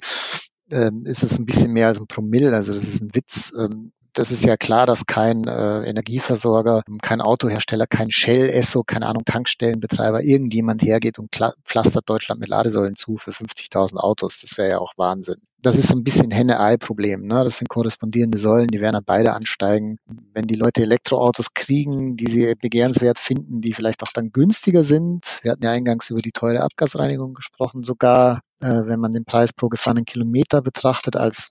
ähm, ist es ein bisschen mehr als ein Promille. Also das ist ein Witz. Ähm, das ist ja klar, dass kein äh, Energieversorger, kein Autohersteller, kein Shell, Esso, keine Ahnung, Tankstellenbetreiber, irgendjemand hergeht und pflastert Deutschland mit Ladesäulen zu für 50.000 Autos. Das wäre ja auch Wahnsinn. Das ist so ein bisschen Henne-Ei-Problem. Ne? Das sind korrespondierende Säulen, die werden dann beide ansteigen. Wenn die Leute Elektroautos kriegen, die sie begehrenswert finden, die vielleicht auch dann günstiger sind. Wir hatten ja eingangs über die teure Abgasreinigung gesprochen, sogar äh, wenn man den Preis pro gefahrenen Kilometer betrachtet als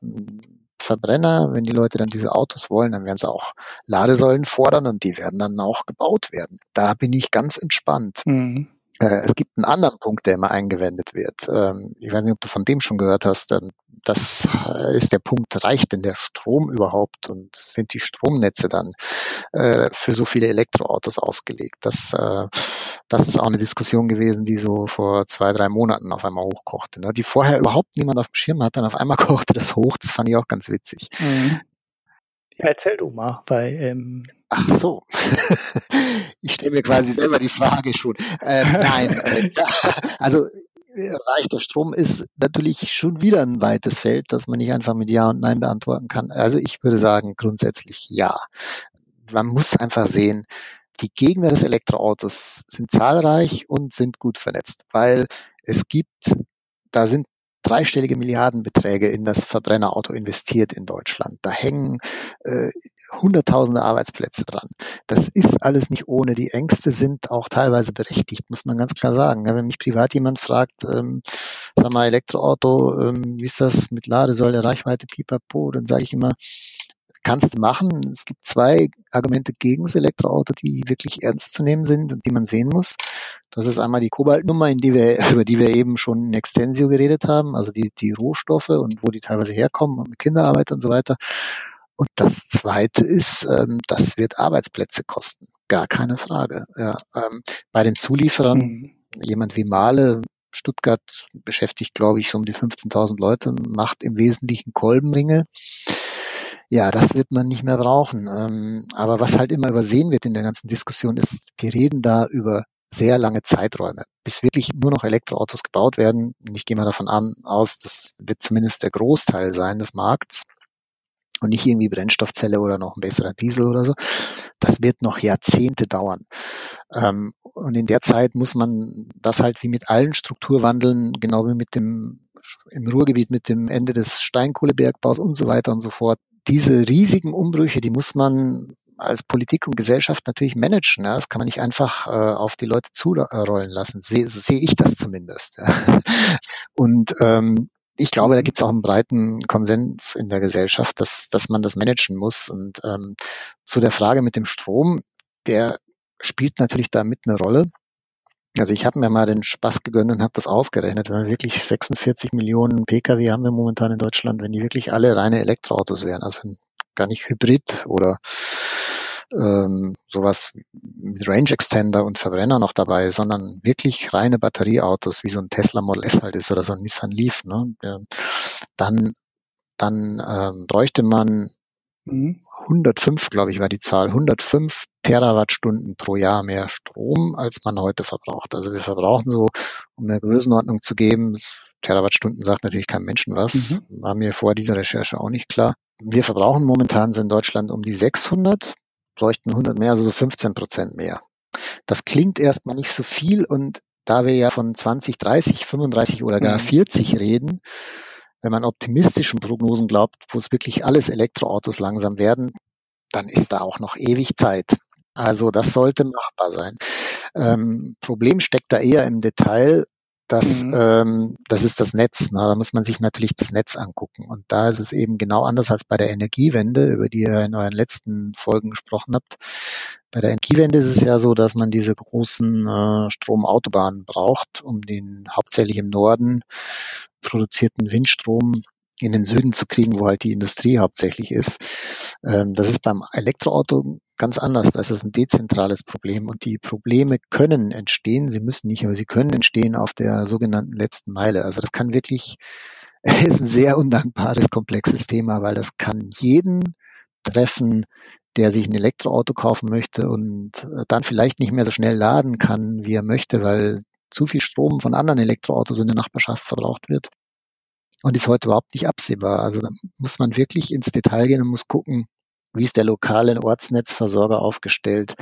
Verbrenner, wenn die Leute dann diese Autos wollen, dann werden sie auch Ladesäulen fordern und die werden dann auch gebaut werden. Da bin ich ganz entspannt. Mhm. Äh, es gibt einen anderen Punkt, der immer eingewendet wird. Ähm, ich weiß nicht, ob du von dem schon gehört hast. Das äh, ist der Punkt, reicht denn der Strom überhaupt und sind die Stromnetze dann äh, für so viele Elektroautos ausgelegt? Das, das ist auch eine Diskussion gewesen, die so vor zwei, drei Monaten auf einmal hochkochte, ne? die vorher überhaupt niemand auf dem Schirm hat, dann auf einmal kochte das hoch. Das fand ich auch ganz witzig. Mhm. Erzähl du mal, weil ähm, Ach so. ich stelle mir quasi selber die Frage schon. Ähm, nein, äh, also reichter Strom ist natürlich schon wieder ein weites Feld, das man nicht einfach mit Ja und Nein beantworten kann. Also ich würde sagen grundsätzlich ja. Man muss einfach sehen, die Gegner des Elektroautos sind zahlreich und sind gut vernetzt, weil es gibt, da sind dreistellige Milliardenbeträge in das Verbrennerauto investiert in Deutschland. Da hängen äh, hunderttausende Arbeitsplätze dran. Das ist alles nicht ohne. Die Ängste sind auch teilweise berechtigt, muss man ganz klar sagen. Wenn mich privat jemand fragt, ähm, sag mal, Elektroauto, ähm, wie ist das mit Ladesäule, Reichweite, pipapo, dann sage ich immer, kannst du machen. Es gibt zwei Argumente gegen das Elektroauto, die wirklich ernst zu nehmen sind und die man sehen muss. Das ist einmal die Kobaltnummer, die wir, über die wir eben schon in Extensio geredet haben, also die, die Rohstoffe und wo die teilweise herkommen und mit Kinderarbeit und so weiter. Und das zweite ist, ähm, das wird Arbeitsplätze kosten. Gar keine Frage. Ja, ähm, bei den Zulieferern, mhm. jemand wie Male, Stuttgart beschäftigt, glaube ich, so um die 15.000 Leute, macht im Wesentlichen Kolbenringe. Ja, das wird man nicht mehr brauchen. Ähm, aber was halt immer übersehen wird in der ganzen Diskussion ist, wir reden da über sehr lange Zeiträume, bis wirklich nur noch Elektroautos gebaut werden. Und ich gehe mal davon an, aus, das wird zumindest der Großteil sein des Markts und nicht irgendwie Brennstoffzelle oder noch ein besserer Diesel oder so. Das wird noch Jahrzehnte dauern. Ähm, und in der Zeit muss man das halt wie mit allen Strukturwandeln, genau wie mit dem im Ruhrgebiet mit dem Ende des Steinkohlebergbaus und so weiter und so fort, diese riesigen Umbrüche, die muss man als Politik und Gesellschaft natürlich managen. Ja. Das kann man nicht einfach äh, auf die Leute zurollen lassen. Sehe seh ich das zumindest. Und ähm, ich glaube, da gibt es auch einen breiten Konsens in der Gesellschaft, dass, dass man das managen muss. Und ähm, zu der Frage mit dem Strom, der spielt natürlich da mit eine Rolle. Also ich habe mir mal den Spaß gegönnt und habe das ausgerechnet. Wenn wir wirklich 46 Millionen Pkw haben wir momentan in Deutschland, wenn die wirklich alle reine Elektroautos wären, also gar nicht Hybrid oder ähm, sowas mit Range Extender und Verbrenner noch dabei, sondern wirklich reine Batterieautos, wie so ein Tesla Model S halt ist oder so ein Nissan Leaf, ne? dann, dann ähm, bräuchte man 105, mhm. glaube ich, war die Zahl, 105 Terawattstunden pro Jahr mehr Strom, als man heute verbraucht. Also wir verbrauchen so, um eine Größenordnung zu geben, Terawattstunden sagt natürlich kein Menschen was, mhm. war mir vor dieser Recherche auch nicht klar. Wir verbrauchen momentan so in Deutschland um die 600 bräuchten 100 mehr, also so 15 Prozent mehr. Das klingt erstmal nicht so viel und da wir ja von 20, 30, 35 oder gar 40 mhm. reden, wenn man optimistischen Prognosen glaubt, wo es wirklich alles Elektroautos langsam werden, dann ist da auch noch ewig Zeit. Also das sollte machbar sein. Ähm, Problem steckt da eher im Detail, das, mhm. ähm, das ist das Netz. Ne? Da muss man sich natürlich das Netz angucken. Und da ist es eben genau anders als bei der Energiewende, über die ihr in euren letzten Folgen gesprochen habt. Bei der Energiewende ist es ja so, dass man diese großen äh, Stromautobahnen braucht, um den hauptsächlich im Norden produzierten Windstrom in den Süden zu kriegen, wo halt die Industrie hauptsächlich ist. Ähm, das ist beim Elektroauto ganz anders. Das ist ein dezentrales Problem und die Probleme können entstehen. Sie müssen nicht, aber sie können entstehen auf der sogenannten letzten Meile. Also das kann wirklich, ist ein sehr undankbares, komplexes Thema, weil das kann jeden treffen, der sich ein Elektroauto kaufen möchte und dann vielleicht nicht mehr so schnell laden kann, wie er möchte, weil zu viel Strom von anderen Elektroautos in der Nachbarschaft verbraucht wird und ist heute überhaupt nicht absehbar. Also da muss man wirklich ins Detail gehen und muss gucken, wie ist der lokale Ortsnetzversorger aufgestellt?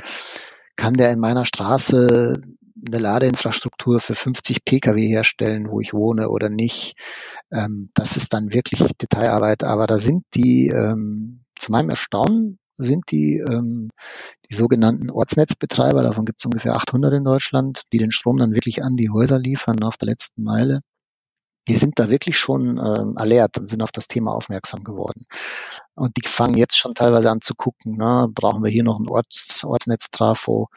Kann der in meiner Straße eine Ladeinfrastruktur für 50 Pkw herstellen, wo ich wohne oder nicht? Ähm, das ist dann wirklich Detailarbeit, aber da sind die, ähm, zu meinem Erstaunen, sind die, ähm, die sogenannten Ortsnetzbetreiber, davon gibt es ungefähr 800 in Deutschland, die den Strom dann wirklich an die Häuser liefern auf der letzten Meile die sind da wirklich schon ähm, alert und sind auf das Thema aufmerksam geworden. Und die fangen jetzt schon teilweise an zu gucken, ne, brauchen wir hier noch ein Orts, Ortsnetztrafo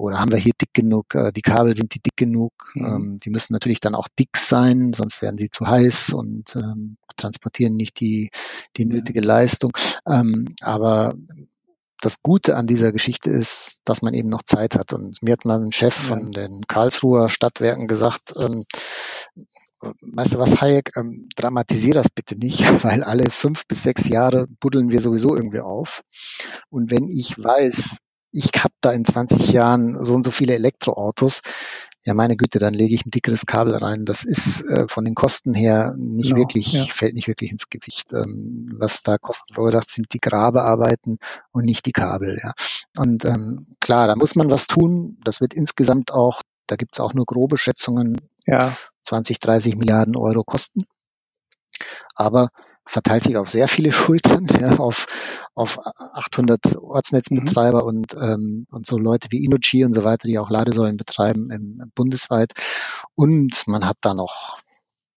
oder haben wir hier dick genug, äh, die Kabel sind die dick genug, mhm. ähm, die müssen natürlich dann auch dick sein, sonst werden sie zu heiß und ähm, transportieren nicht die, die nötige ja. Leistung. Ähm, aber das Gute an dieser Geschichte ist, dass man eben noch Zeit hat. Und mir hat mal ein Chef ja. von den Karlsruher Stadtwerken gesagt, ähm, weißt du was, Hayek, ähm, dramatisier das bitte nicht, weil alle fünf bis sechs Jahre buddeln wir sowieso irgendwie auf. Und wenn ich weiß, ich habe da in 20 Jahren so und so viele Elektroautos, ja meine Güte, dann lege ich ein dickeres Kabel rein. Das ist äh, von den Kosten her nicht genau, wirklich, ja. fällt nicht wirklich ins Gewicht. Ähm, was da Kosten verursacht, sind die Grabearbeiten und nicht die Kabel. Ja. Und ähm, klar, da muss man was tun. Das wird insgesamt auch, da gibt's auch nur grobe Schätzungen, ja. 20, 30 Milliarden Euro kosten. Aber verteilt sich auf sehr viele Schultern, ja, auf, auf 800 Ortsnetzbetreiber mhm. und, ähm, und so Leute wie Inochi und so weiter, die auch Ladesäulen betreiben im, bundesweit. Und man hat da noch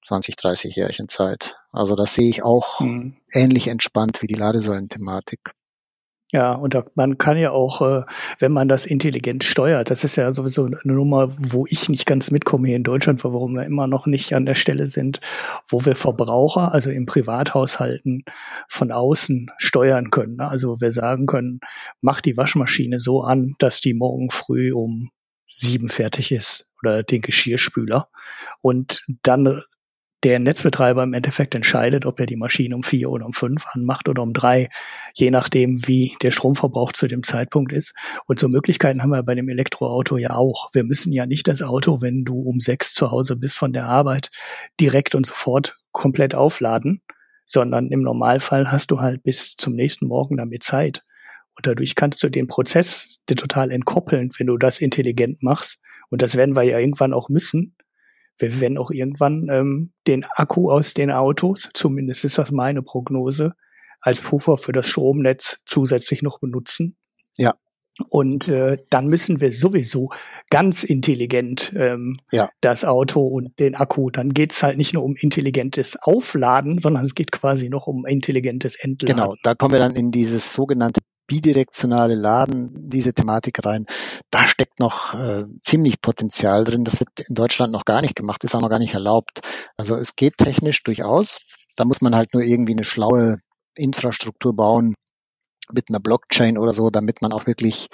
20, 30 Jährchen Zeit. Also das sehe ich auch mhm. ähnlich entspannt wie die Ladesäulen-Thematik. Ja, und da, man kann ja auch, äh, wenn man das intelligent steuert, das ist ja sowieso eine Nummer, wo ich nicht ganz mitkomme hier in Deutschland, warum wir immer noch nicht an der Stelle sind, wo wir Verbraucher, also im Privathaushalten von außen steuern können. Ne? Also wir sagen können, mach die Waschmaschine so an, dass die morgen früh um sieben fertig ist oder den Geschirrspüler und dann der Netzbetreiber im Endeffekt entscheidet, ob er die Maschine um vier oder um fünf anmacht oder um drei, je nachdem, wie der Stromverbrauch zu dem Zeitpunkt ist. Und so Möglichkeiten haben wir bei dem Elektroauto ja auch. Wir müssen ja nicht das Auto, wenn du um sechs zu Hause bist von der Arbeit, direkt und sofort komplett aufladen, sondern im Normalfall hast du halt bis zum nächsten Morgen damit Zeit. Und dadurch kannst du den Prozess total entkoppeln, wenn du das intelligent machst. Und das werden wir ja irgendwann auch müssen, wir werden auch irgendwann ähm, den Akku aus den Autos, zumindest ist das meine Prognose, als Puffer für das Stromnetz zusätzlich noch benutzen. Ja. Und äh, dann müssen wir sowieso ganz intelligent ähm, ja. das Auto und den Akku. Dann geht's halt nicht nur um intelligentes Aufladen, sondern es geht quasi noch um intelligentes Entladen. Genau, da kommen wir dann in dieses sogenannte bidirektionale Laden, diese Thematik rein. Da steckt noch äh, ziemlich Potenzial drin. Das wird in Deutschland noch gar nicht gemacht, ist auch noch gar nicht erlaubt. Also es geht technisch durchaus. Da muss man halt nur irgendwie eine schlaue Infrastruktur bauen mit einer Blockchain oder so, damit man auch wirklich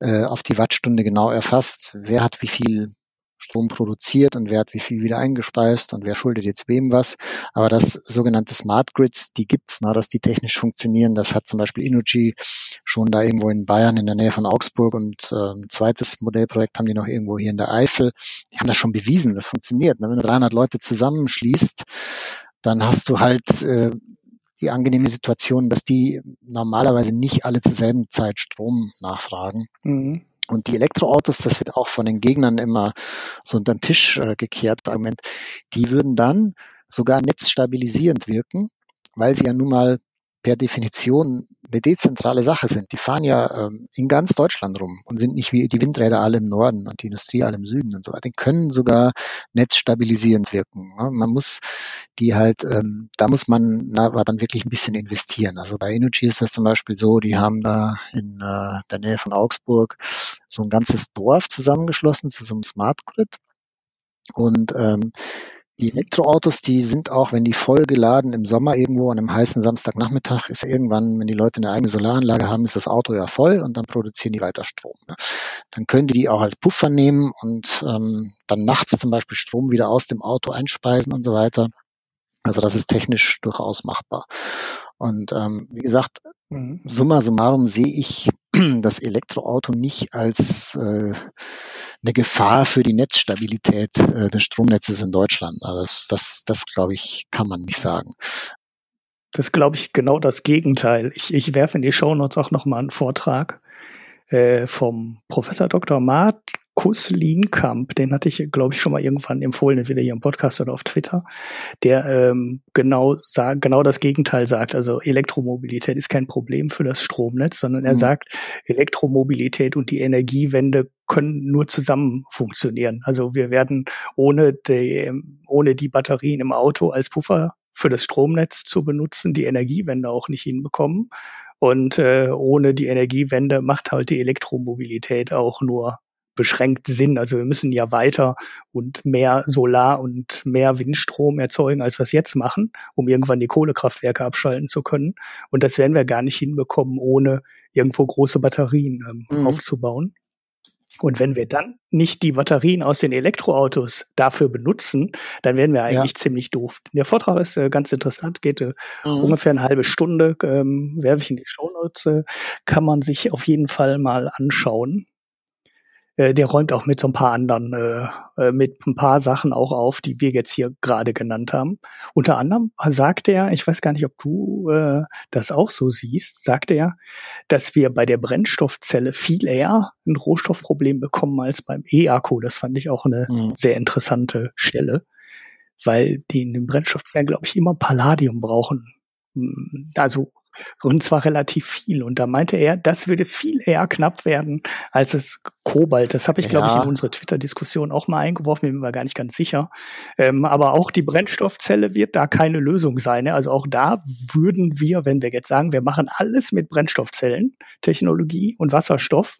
äh, auf die Wattstunde genau erfasst, wer hat wie viel Strom produziert und wer hat wie viel wieder eingespeist und wer schuldet jetzt wem was. Aber das sogenannte Smart Grids, die gibt's, ne, dass die technisch funktionieren. Das hat zum Beispiel Inuji schon da irgendwo in Bayern in der Nähe von Augsburg und äh, ein zweites Modellprojekt haben die noch irgendwo hier in der Eifel. Die haben das schon bewiesen, das funktioniert. Ne? Wenn du 300 Leute zusammenschließt, dann hast du halt äh, die angenehme Situation, dass die normalerweise nicht alle zur selben Zeit Strom nachfragen. Mhm. Und die Elektroautos, das wird auch von den Gegnern immer so unter den Tisch äh, gekehrt, Argument, die würden dann sogar netzstabilisierend wirken, weil sie ja nun mal per Definition eine dezentrale Sache sind. Die fahren ja ähm, in ganz Deutschland rum und sind nicht wie die Windräder alle im Norden und die Industrie alle im Süden und so weiter. Die können sogar netzstabilisierend wirken. Ne? Man muss die halt, ähm, da muss man na, aber dann wirklich ein bisschen investieren. Also bei Energy ist das zum Beispiel so, die haben da in äh, der Nähe von Augsburg so ein ganzes Dorf zusammengeschlossen zu so einem Smart Grid. Und ähm, die Elektroautos, die sind auch, wenn die voll geladen im Sommer irgendwo an einem heißen Samstagnachmittag, ist irgendwann, wenn die Leute eine eigene Solaranlage haben, ist das Auto ja voll und dann produzieren die weiter Strom. Ne? Dann können die die auch als Puffer nehmen und ähm, dann nachts zum Beispiel Strom wieder aus dem Auto einspeisen und so weiter. Also das ist technisch durchaus machbar. Und ähm, wie gesagt, mhm. summa summarum sehe ich das Elektroauto nicht als äh, eine Gefahr für die Netzstabilität äh, des Stromnetzes in Deutschland. Also das, das, das glaube ich, kann man nicht sagen. Das glaube ich genau das Gegenteil. Ich, ich werfe in die Shownotes auch nochmal einen Vortrag äh, vom Professor Dr. Mart Markus Lienkamp, den hatte ich, glaube ich, schon mal irgendwann empfohlen, entweder hier im Podcast oder auf Twitter, der ähm, genau genau das Gegenteil sagt. Also Elektromobilität ist kein Problem für das Stromnetz, sondern er mhm. sagt, Elektromobilität und die Energiewende können nur zusammen funktionieren. Also wir werden ohne die, ohne die Batterien im Auto als Puffer für das Stromnetz zu benutzen, die Energiewende auch nicht hinbekommen. Und äh, ohne die Energiewende macht halt die Elektromobilität auch nur beschränkt Sinn. Also wir müssen ja weiter und mehr Solar und mehr Windstrom erzeugen, als wir es jetzt machen, um irgendwann die Kohlekraftwerke abschalten zu können. Und das werden wir gar nicht hinbekommen, ohne irgendwo große Batterien ähm, mhm. aufzubauen. Und wenn wir dann nicht die Batterien aus den Elektroautos dafür benutzen, dann werden wir eigentlich ja. ziemlich doof. Der Vortrag ist äh, ganz interessant, geht äh, mhm. ungefähr eine halbe Stunde, ähm, werfe ich in die Shownotes, äh, kann man sich auf jeden Fall mal anschauen. Äh, der räumt auch mit so ein paar anderen, äh, äh, mit ein paar Sachen auch auf, die wir jetzt hier gerade genannt haben. Unter anderem sagt er, ich weiß gar nicht, ob du äh, das auch so siehst, sagt er, dass wir bei der Brennstoffzelle viel eher ein Rohstoffproblem bekommen als beim E-Akku. Das fand ich auch eine mhm. sehr interessante Stelle, weil die in den Brennstoffzellen, glaube ich, immer Palladium brauchen. Hm, also und zwar relativ viel. Und da meinte er, das würde viel eher knapp werden als das Kobalt. Das habe ich, glaube ja. ich, in unsere Twitter-Diskussion auch mal eingeworfen, bin mir gar nicht ganz sicher. Ähm, aber auch die Brennstoffzelle wird da keine Lösung sein. Ne? Also auch da würden wir, wenn wir jetzt sagen, wir machen alles mit Brennstoffzellen, Technologie und Wasserstoff,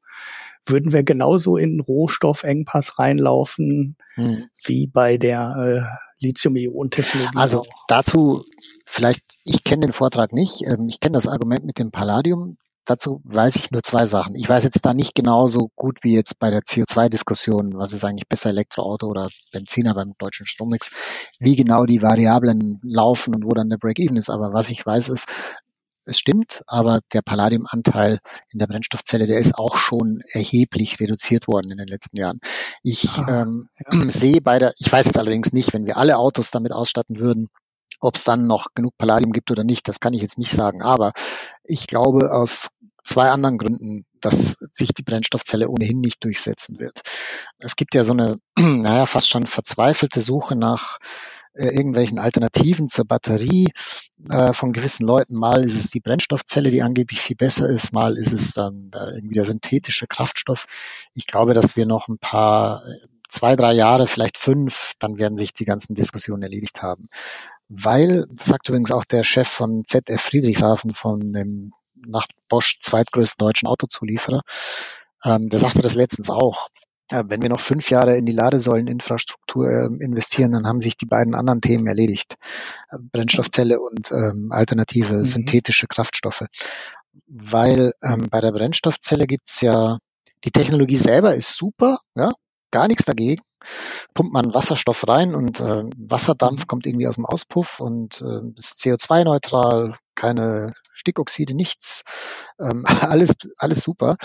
würden wir genauso in Rohstoffengpass reinlaufen hm. wie bei der äh, Lithium-Ionen-Technologie. Also auch. dazu vielleicht, ich kenne den Vortrag nicht, ähm, ich kenne das Argument mit dem Palladium. Dazu weiß ich nur zwei Sachen. Ich weiß jetzt da nicht genauso gut wie jetzt bei der CO2-Diskussion, was ist eigentlich besser Elektroauto oder Benziner beim deutschen Strommix, wie genau die Variablen laufen und wo dann der Break-Even ist. Aber was ich weiß ist, es stimmt, aber der Palladiumanteil in der Brennstoffzelle, der ist auch schon erheblich reduziert worden in den letzten Jahren. Ich ah, ähm, ja. sehe bei der, ich weiß jetzt allerdings nicht, wenn wir alle Autos damit ausstatten würden, ob es dann noch genug Palladium gibt oder nicht, das kann ich jetzt nicht sagen. Aber ich glaube aus zwei anderen Gründen, dass sich die Brennstoffzelle ohnehin nicht durchsetzen wird. Es gibt ja so eine, naja, fast schon verzweifelte Suche nach äh, irgendwelchen Alternativen zur Batterie äh, von gewissen Leuten. Mal ist es die Brennstoffzelle, die angeblich viel besser ist, mal ist es dann äh, irgendwie der synthetische Kraftstoff. Ich glaube, dass wir noch ein paar, äh, zwei, drei Jahre, vielleicht fünf, dann werden sich die ganzen Diskussionen erledigt haben. Weil, das sagt übrigens auch der Chef von ZF Friedrichshafen, von dem nach Bosch zweitgrößten deutschen Autozulieferer. Ähm, der sagte das letztens auch. Wenn wir noch fünf Jahre in die Ladesäuleninfrastruktur äh, investieren, dann haben sich die beiden anderen Themen erledigt. Brennstoffzelle und ähm, alternative mhm. synthetische Kraftstoffe. Weil ähm, bei der Brennstoffzelle gibt's ja, die Technologie selber ist super, ja, gar nichts dagegen pumpt man Wasserstoff rein und äh, Wasserdampf mhm. kommt irgendwie aus dem Auspuff und äh, ist CO2-neutral, keine Stickoxide, nichts, ähm, alles, alles super.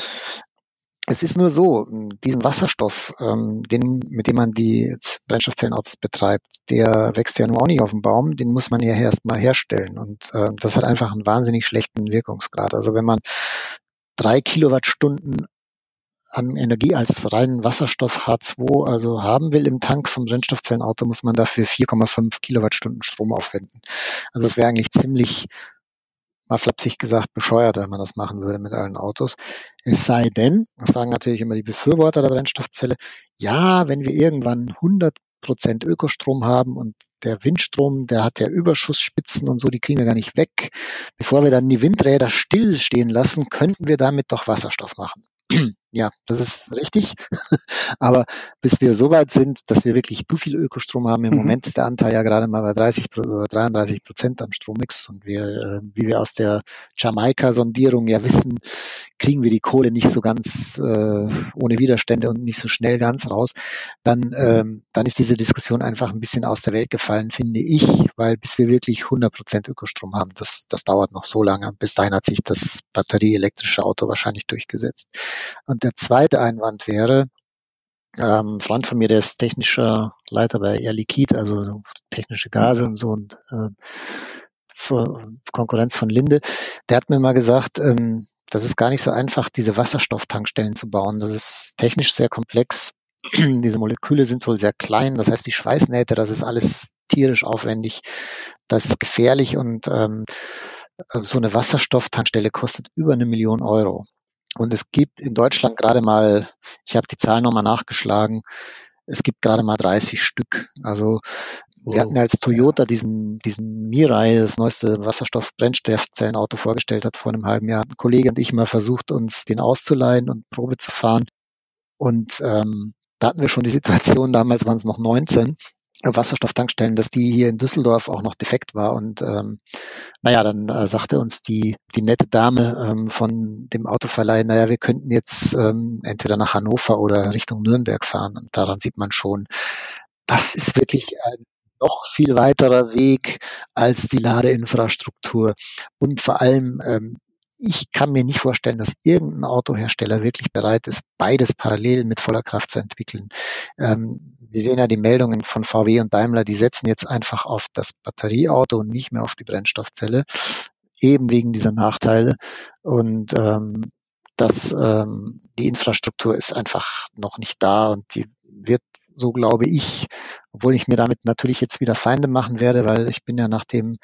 Es ist nur so, diesen Wasserstoff, ähm, den, mit dem man die Brennstoffzellenautos betreibt, der wächst ja nun auch nicht auf dem Baum, den muss man ja erst mal herstellen. Und äh, das hat einfach einen wahnsinnig schlechten Wirkungsgrad. Also wenn man drei Kilowattstunden an Energie als reinen Wasserstoff H2 also haben will im Tank vom Brennstoffzellenauto, muss man dafür 4,5 Kilowattstunden Strom aufwenden. Also es wäre eigentlich ziemlich, mal flapsig gesagt, bescheuert, wenn man das machen würde mit allen Autos. Es sei denn, das sagen natürlich immer die Befürworter der Brennstoffzelle, ja, wenn wir irgendwann 100 Prozent Ökostrom haben und der Windstrom, der hat ja Überschussspitzen und so, die kriegen wir gar nicht weg. Bevor wir dann die Windräder stillstehen lassen, könnten wir damit doch Wasserstoff machen. Ja, das ist richtig. Aber bis wir so weit sind, dass wir wirklich zu viel Ökostrom haben, im mhm. Moment ist der Anteil ja gerade mal bei 30 oder 33 Prozent am Strommix. Und wir, äh, wie wir aus der Jamaika-Sondierung ja wissen, kriegen wir die Kohle nicht so ganz äh, ohne Widerstände und nicht so schnell ganz raus. Dann, ähm, dann ist diese Diskussion einfach ein bisschen aus der Welt gefallen, finde ich, weil bis wir wirklich 100 Prozent Ökostrom haben, das, das dauert noch so lange. Bis dahin hat sich das batterieelektrische Auto wahrscheinlich durchgesetzt. Und der zweite Einwand wäre, ähm, Freund von mir, der ist technischer Leiter bei Air Liquid, also technische Gase und so und äh, Konkurrenz von Linde. Der hat mir mal gesagt, ähm, das ist gar nicht so einfach, diese Wasserstofftankstellen zu bauen. Das ist technisch sehr komplex. diese Moleküle sind wohl sehr klein. Das heißt, die Schweißnähte, das ist alles tierisch aufwendig. Das ist gefährlich und ähm, so eine Wasserstofftankstelle kostet über eine Million Euro. Und es gibt in Deutschland gerade mal, ich habe die Zahl nochmal nachgeschlagen, es gibt gerade mal 30 Stück. Also wir hatten als Toyota diesen, diesen Mirai, das neueste Wasserstoff-Brennstoffzellenauto vorgestellt hat vor einem halben Jahr. Ein Kollege und ich mal versucht, uns den auszuleihen und Probe zu fahren. Und ähm, da hatten wir schon die Situation, damals waren es noch 19 Wasserstofftankstellen, dass die hier in Düsseldorf auch noch defekt war. Und ähm, naja, dann äh, sagte uns die, die nette Dame ähm, von dem Autoverleih, naja, wir könnten jetzt ähm, entweder nach Hannover oder Richtung Nürnberg fahren. Und daran sieht man schon, das ist wirklich ein noch viel weiterer Weg als die Ladeinfrastruktur. Und vor allem ähm, ich kann mir nicht vorstellen, dass irgendein Autohersteller wirklich bereit ist, beides parallel mit voller Kraft zu entwickeln. Ähm, wir sehen ja die Meldungen von VW und Daimler, die setzen jetzt einfach auf das Batterieauto und nicht mehr auf die Brennstoffzelle, eben wegen dieser Nachteile. Und ähm, dass ähm, die Infrastruktur ist einfach noch nicht da und die wird so glaube ich, obwohl ich mir damit natürlich jetzt wieder Feinde machen werde, weil ich bin ja nach dem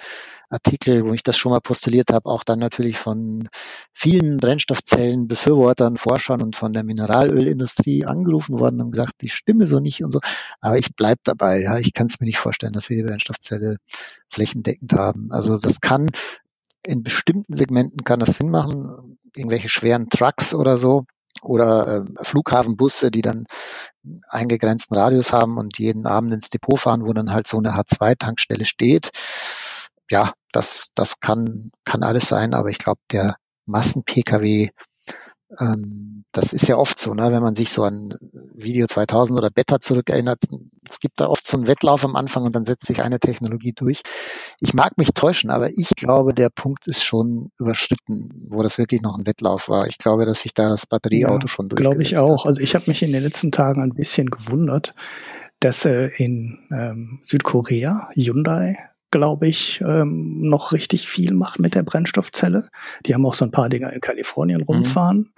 Artikel, wo ich das schon mal postuliert habe, auch dann natürlich von vielen Brennstoffzellen, Befürwortern, Forschern und von der Mineralölindustrie angerufen worden und gesagt, die stimme so nicht und so. Aber ich bleib dabei. Ja, ich kann es mir nicht vorstellen, dass wir die Brennstoffzelle flächendeckend haben. Also das kann in bestimmten Segmenten kann das Sinn machen, irgendwelche schweren Trucks oder so oder äh, Flughafenbusse, die dann eingegrenzten Radius haben und jeden Abend ins Depot fahren, wo dann halt so eine H2-Tankstelle steht. Ja, das, das kann, kann alles sein, aber ich glaube, der Massen-Pkw das ist ja oft so, ne, wenn man sich so an Video 2000 oder Beta zurückerinnert. Es gibt da oft so einen Wettlauf am Anfang und dann setzt sich eine Technologie durch. Ich mag mich täuschen, aber ich glaube, der Punkt ist schon überschritten, wo das wirklich noch ein Wettlauf war. Ich glaube, dass sich da das Batterieauto ja, schon durchgesetzt Glaube ich auch. Hat. Also ich habe mich in den letzten Tagen ein bisschen gewundert, dass äh, in ähm, Südkorea Hyundai glaube ich, ähm, noch richtig viel macht mit der Brennstoffzelle. Die haben auch so ein paar Dinger in Kalifornien mhm. rumfahren. Mhm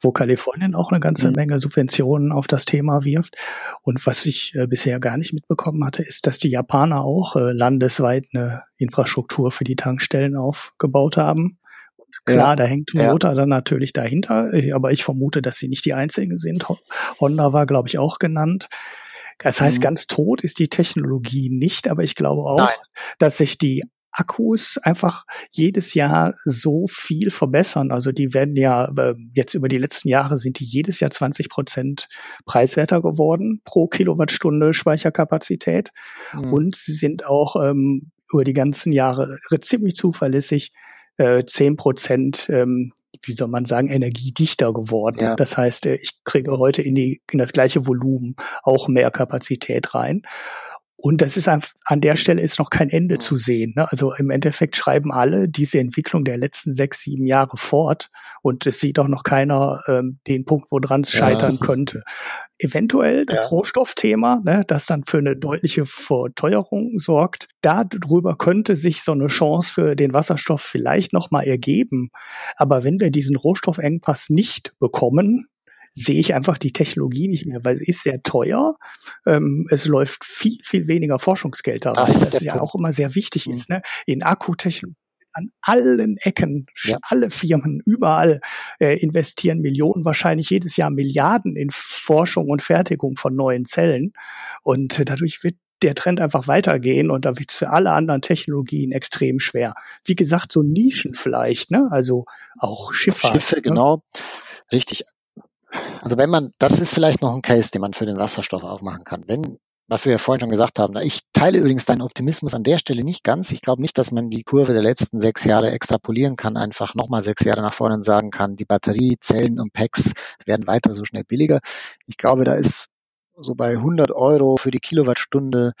wo Kalifornien auch eine ganze mhm. Menge Subventionen auf das Thema wirft. Und was ich äh, bisher gar nicht mitbekommen hatte, ist, dass die Japaner auch äh, landesweit eine Infrastruktur für die Tankstellen aufgebaut haben. Klar, ja. da hängt Toyota ja. dann natürlich dahinter, äh, aber ich vermute, dass sie nicht die einzigen sind. Honda war, glaube ich, auch genannt. Das heißt, mhm. ganz tot ist die Technologie nicht, aber ich glaube auch, Nein. dass sich die Akkus einfach jedes Jahr so viel verbessern. Also die werden ja äh, jetzt über die letzten Jahre sind die jedes Jahr 20 Prozent preiswerter geworden pro Kilowattstunde Speicherkapazität. Mhm. Und sie sind auch ähm, über die ganzen Jahre ziemlich zuverlässig äh, 10 Prozent ähm, wie soll man sagen, energiedichter geworden. Ja. Das heißt, äh, ich kriege heute in, die, in das gleiche Volumen auch mehr Kapazität rein. Und das ist einfach, an der Stelle ist noch kein Ende zu sehen. Ne? Also im Endeffekt schreiben alle diese Entwicklung der letzten sechs, sieben Jahre fort und es sieht auch noch keiner ähm, den Punkt, woran es scheitern ja. könnte. Eventuell das ja. Rohstoffthema, ne, das dann für eine deutliche Verteuerung sorgt. Darüber könnte sich so eine Chance für den Wasserstoff vielleicht nochmal ergeben. Aber wenn wir diesen Rohstoffengpass nicht bekommen, sehe ich einfach die Technologie nicht mehr, weil sie ist sehr teuer. Ähm, es läuft viel, viel weniger Forschungsgeld da rein, das, das ja Punkt. auch immer sehr wichtig mhm. ist. Ne? In Akkutechnologie an allen Ecken, ja. alle Firmen, überall äh, investieren Millionen, wahrscheinlich jedes Jahr Milliarden in Forschung und Fertigung von neuen Zellen. Und äh, dadurch wird der Trend einfach weitergehen und da wird es für alle anderen Technologien extrem schwer. Wie gesagt, so Nischen vielleicht, ne? Also auch Schifffahrt. Schiffe, ne? genau. Richtig. Also wenn man, das ist vielleicht noch ein Case, den man für den Wasserstoff aufmachen kann. Wenn, was wir ja vorhin schon gesagt haben, ich teile übrigens deinen Optimismus an der Stelle nicht ganz. Ich glaube nicht, dass man die Kurve der letzten sechs Jahre extrapolieren kann, einfach nochmal sechs Jahre nach vorne und sagen kann, die Batterie, Zellen und Packs werden weiter so schnell billiger. Ich glaube, da ist so bei 100 Euro für die Kilowattstunde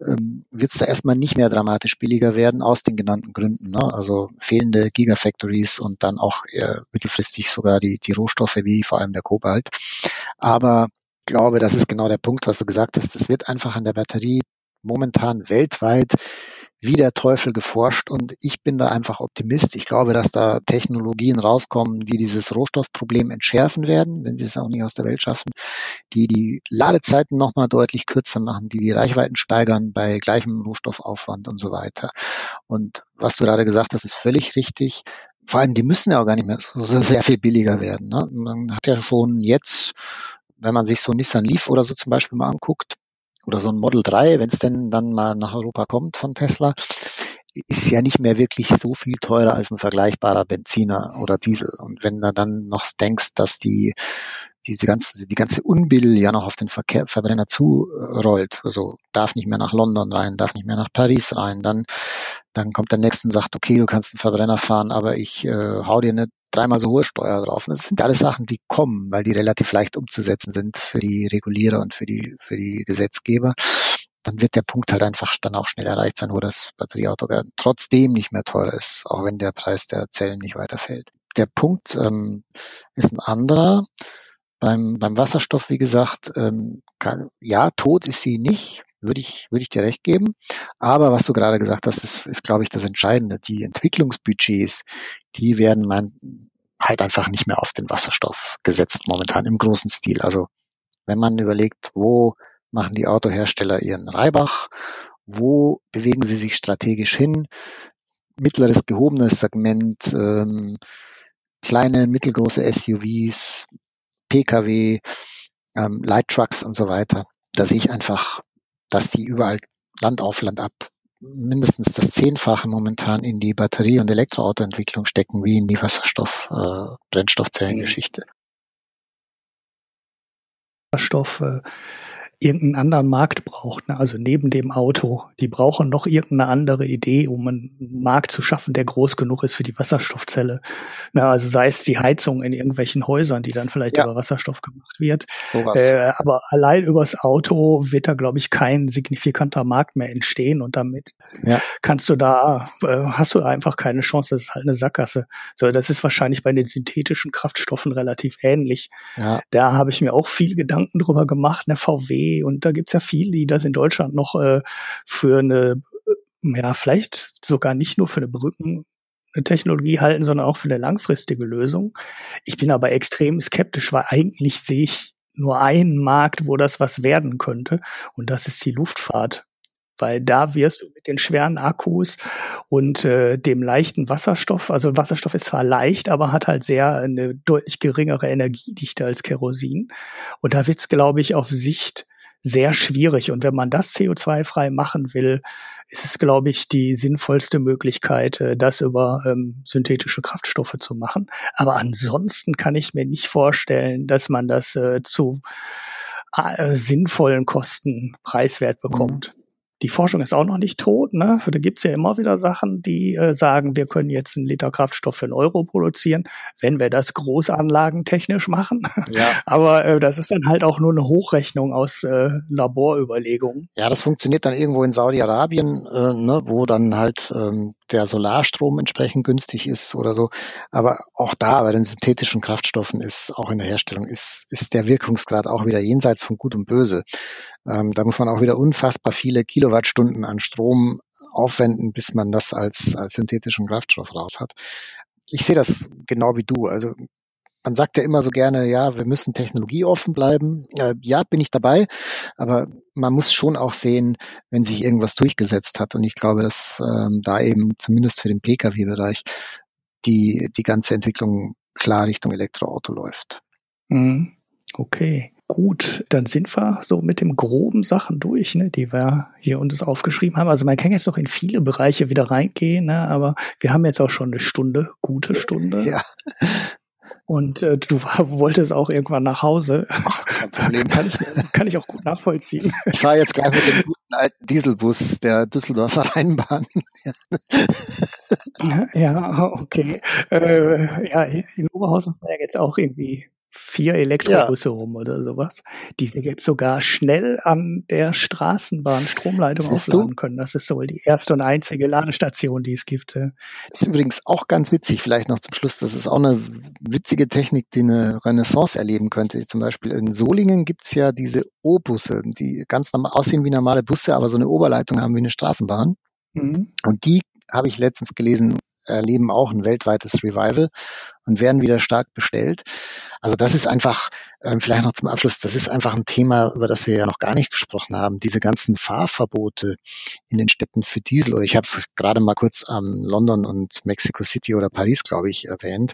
ähm, wird es da erstmal nicht mehr dramatisch billiger werden, aus den genannten Gründen. Ne? Also fehlende Gigafactories und dann auch eher mittelfristig sogar die, die Rohstoffe wie vor allem der Kobalt. Aber ich glaube, das ist genau der Punkt, was du gesagt hast. Es wird einfach an der Batterie momentan weltweit wie der Teufel geforscht und ich bin da einfach Optimist. Ich glaube, dass da Technologien rauskommen, die dieses Rohstoffproblem entschärfen werden, wenn sie es auch nicht aus der Welt schaffen, die die Ladezeiten nochmal deutlich kürzer machen, die die Reichweiten steigern bei gleichem Rohstoffaufwand und so weiter. Und was du gerade gesagt hast, ist völlig richtig. Vor allem, die müssen ja auch gar nicht mehr so sehr viel billiger werden. Ne? Man hat ja schon jetzt, wenn man sich so Nissan Leaf oder so zum Beispiel mal anguckt, oder so ein Model 3, wenn es denn dann mal nach Europa kommt von Tesla, ist ja nicht mehr wirklich so viel teurer als ein vergleichbarer Benziner oder Diesel. Und wenn du dann noch denkst, dass die diese ganze, die ganze Unbill ja noch auf den Verkehr, Verbrenner zurollt. Also darf nicht mehr nach London rein, darf nicht mehr nach Paris rein. Dann, dann kommt der nächste und sagt, okay, du kannst einen Verbrenner fahren, aber ich äh, hau dir eine dreimal so hohe Steuer drauf. Das sind alles Sachen, die kommen, weil die relativ leicht umzusetzen sind für die Regulierer und für die, für die Gesetzgeber. Dann wird der Punkt halt einfach dann auch schnell erreicht sein, wo das Batterieauto trotzdem nicht mehr teurer ist, auch wenn der Preis der Zellen nicht weiterfällt. Der Punkt ähm, ist ein anderer. Beim, beim Wasserstoff, wie gesagt, ähm, kann, ja, tot ist sie nicht, würde ich, würde ich dir recht geben. Aber was du gerade gesagt hast, ist, ist glaube ich, das Entscheidende. Die Entwicklungsbudgets, die werden man halt einfach nicht mehr auf den Wasserstoff gesetzt momentan im großen Stil. Also wenn man überlegt, wo machen die Autohersteller ihren Reibach, wo bewegen sie sich strategisch hin, mittleres gehobenes Segment, ähm, kleine, mittelgroße SUVs, Pkw, ähm, Light Trucks und so weiter. Da sehe ich einfach, dass die überall Land auf Land ab mindestens das Zehnfache momentan in die Batterie- und Elektroautoentwicklung stecken, wie in die Wasserstoff-, äh. Wasserstoff, äh, irgendeinen anderen Markt braucht. Ne? Also neben dem Auto. Die brauchen noch irgendeine andere Idee, um einen Markt zu schaffen, der groß genug ist für die Wasserstoffzelle. Na, also sei es die Heizung in irgendwelchen Häusern, die dann vielleicht ja. über Wasserstoff gemacht wird. Äh, aber allein übers Auto wird da, glaube ich, kein signifikanter Markt mehr entstehen und damit ja. kannst du da, äh, hast du einfach keine Chance. Das ist halt eine Sackgasse. So, das ist wahrscheinlich bei den synthetischen Kraftstoffen relativ ähnlich. Ja. Da habe ich mir auch viel Gedanken drüber gemacht. Ne, VW und da gibt's ja viele, die das in Deutschland noch äh, für eine, äh, ja, vielleicht sogar nicht nur für eine Brücken Technologie halten, sondern auch für eine langfristige Lösung. Ich bin aber extrem skeptisch, weil eigentlich sehe ich nur einen Markt, wo das was werden könnte, und das ist die Luftfahrt weil da wirst du mit den schweren Akkus und äh, dem leichten Wasserstoff, also Wasserstoff ist zwar leicht, aber hat halt sehr eine deutlich geringere Energiedichte als Kerosin. Und da wird es, glaube ich, auf Sicht sehr schwierig. Und wenn man das CO2-frei machen will, ist es, glaube ich, die sinnvollste Möglichkeit, äh, das über ähm, synthetische Kraftstoffe zu machen. Aber ansonsten kann ich mir nicht vorstellen, dass man das äh, zu äh, sinnvollen Kosten preiswert bekommt. Mhm die Forschung ist auch noch nicht tot. Ne? Da gibt's ja immer wieder Sachen, die äh, sagen, wir können jetzt einen Liter Kraftstoff für einen Euro produzieren, wenn wir das großanlagentechnisch machen. Ja. Aber äh, das ist dann halt auch nur eine Hochrechnung aus äh, Laborüberlegungen. Ja, das funktioniert dann irgendwo in Saudi-Arabien, äh, ne, wo dann halt ähm, der Solarstrom entsprechend günstig ist oder so. Aber auch da bei den synthetischen Kraftstoffen ist auch in der Herstellung ist, ist der Wirkungsgrad auch wieder jenseits von Gut und Böse. Ähm, da muss man auch wieder unfassbar viele Kilowattstunden an Strom aufwenden, bis man das als, als synthetischen Kraftstoff raus hat. Ich sehe das genau wie du. Also man sagt ja immer so gerne, ja, wir müssen technologieoffen bleiben. Äh, ja, bin ich dabei, aber man muss schon auch sehen, wenn sich irgendwas durchgesetzt hat. Und ich glaube, dass ähm, da eben zumindest für den Pkw-Bereich die, die ganze Entwicklung klar Richtung Elektroauto läuft. Mhm. Okay. Gut, dann sind wir so mit dem groben Sachen durch, ne, die wir hier uns aufgeschrieben haben. Also man kann jetzt noch in viele Bereiche wieder reingehen, ne, aber wir haben jetzt auch schon eine Stunde, gute Stunde. Ja. Und äh, du wolltest auch irgendwann nach Hause. Ach, kein Problem. kann, ich, kann ich auch gut nachvollziehen. Ich fahre jetzt gleich mit dem guten alten Dieselbus der Düsseldorfer Rheinbahn. ja, okay. Äh, ja, in Oberhausen war ja jetzt auch irgendwie vier Elektrobusse ja. rum oder sowas, die jetzt sogar schnell an der Straßenbahn Stromleitung Siehst aufladen du? können. Das ist so die erste und einzige Ladestation, die es gibt. Das ist übrigens auch ganz witzig, vielleicht noch zum Schluss. Das ist auch eine witzige Technik, die eine Renaissance erleben könnte. Zum Beispiel in Solingen gibt's ja diese O-Busse, die ganz normal aussehen wie normale Busse, aber so eine Oberleitung haben wie eine Straßenbahn. Mhm. Und die habe ich letztens gelesen, erleben auch ein weltweites Revival und werden wieder stark bestellt. Also das ist einfach, ähm, vielleicht noch zum Abschluss, das ist einfach ein Thema, über das wir ja noch gar nicht gesprochen haben. Diese ganzen Fahrverbote in den Städten für Diesel, oder ich habe es gerade mal kurz am ähm, London und Mexico City oder Paris, glaube ich, erwähnt.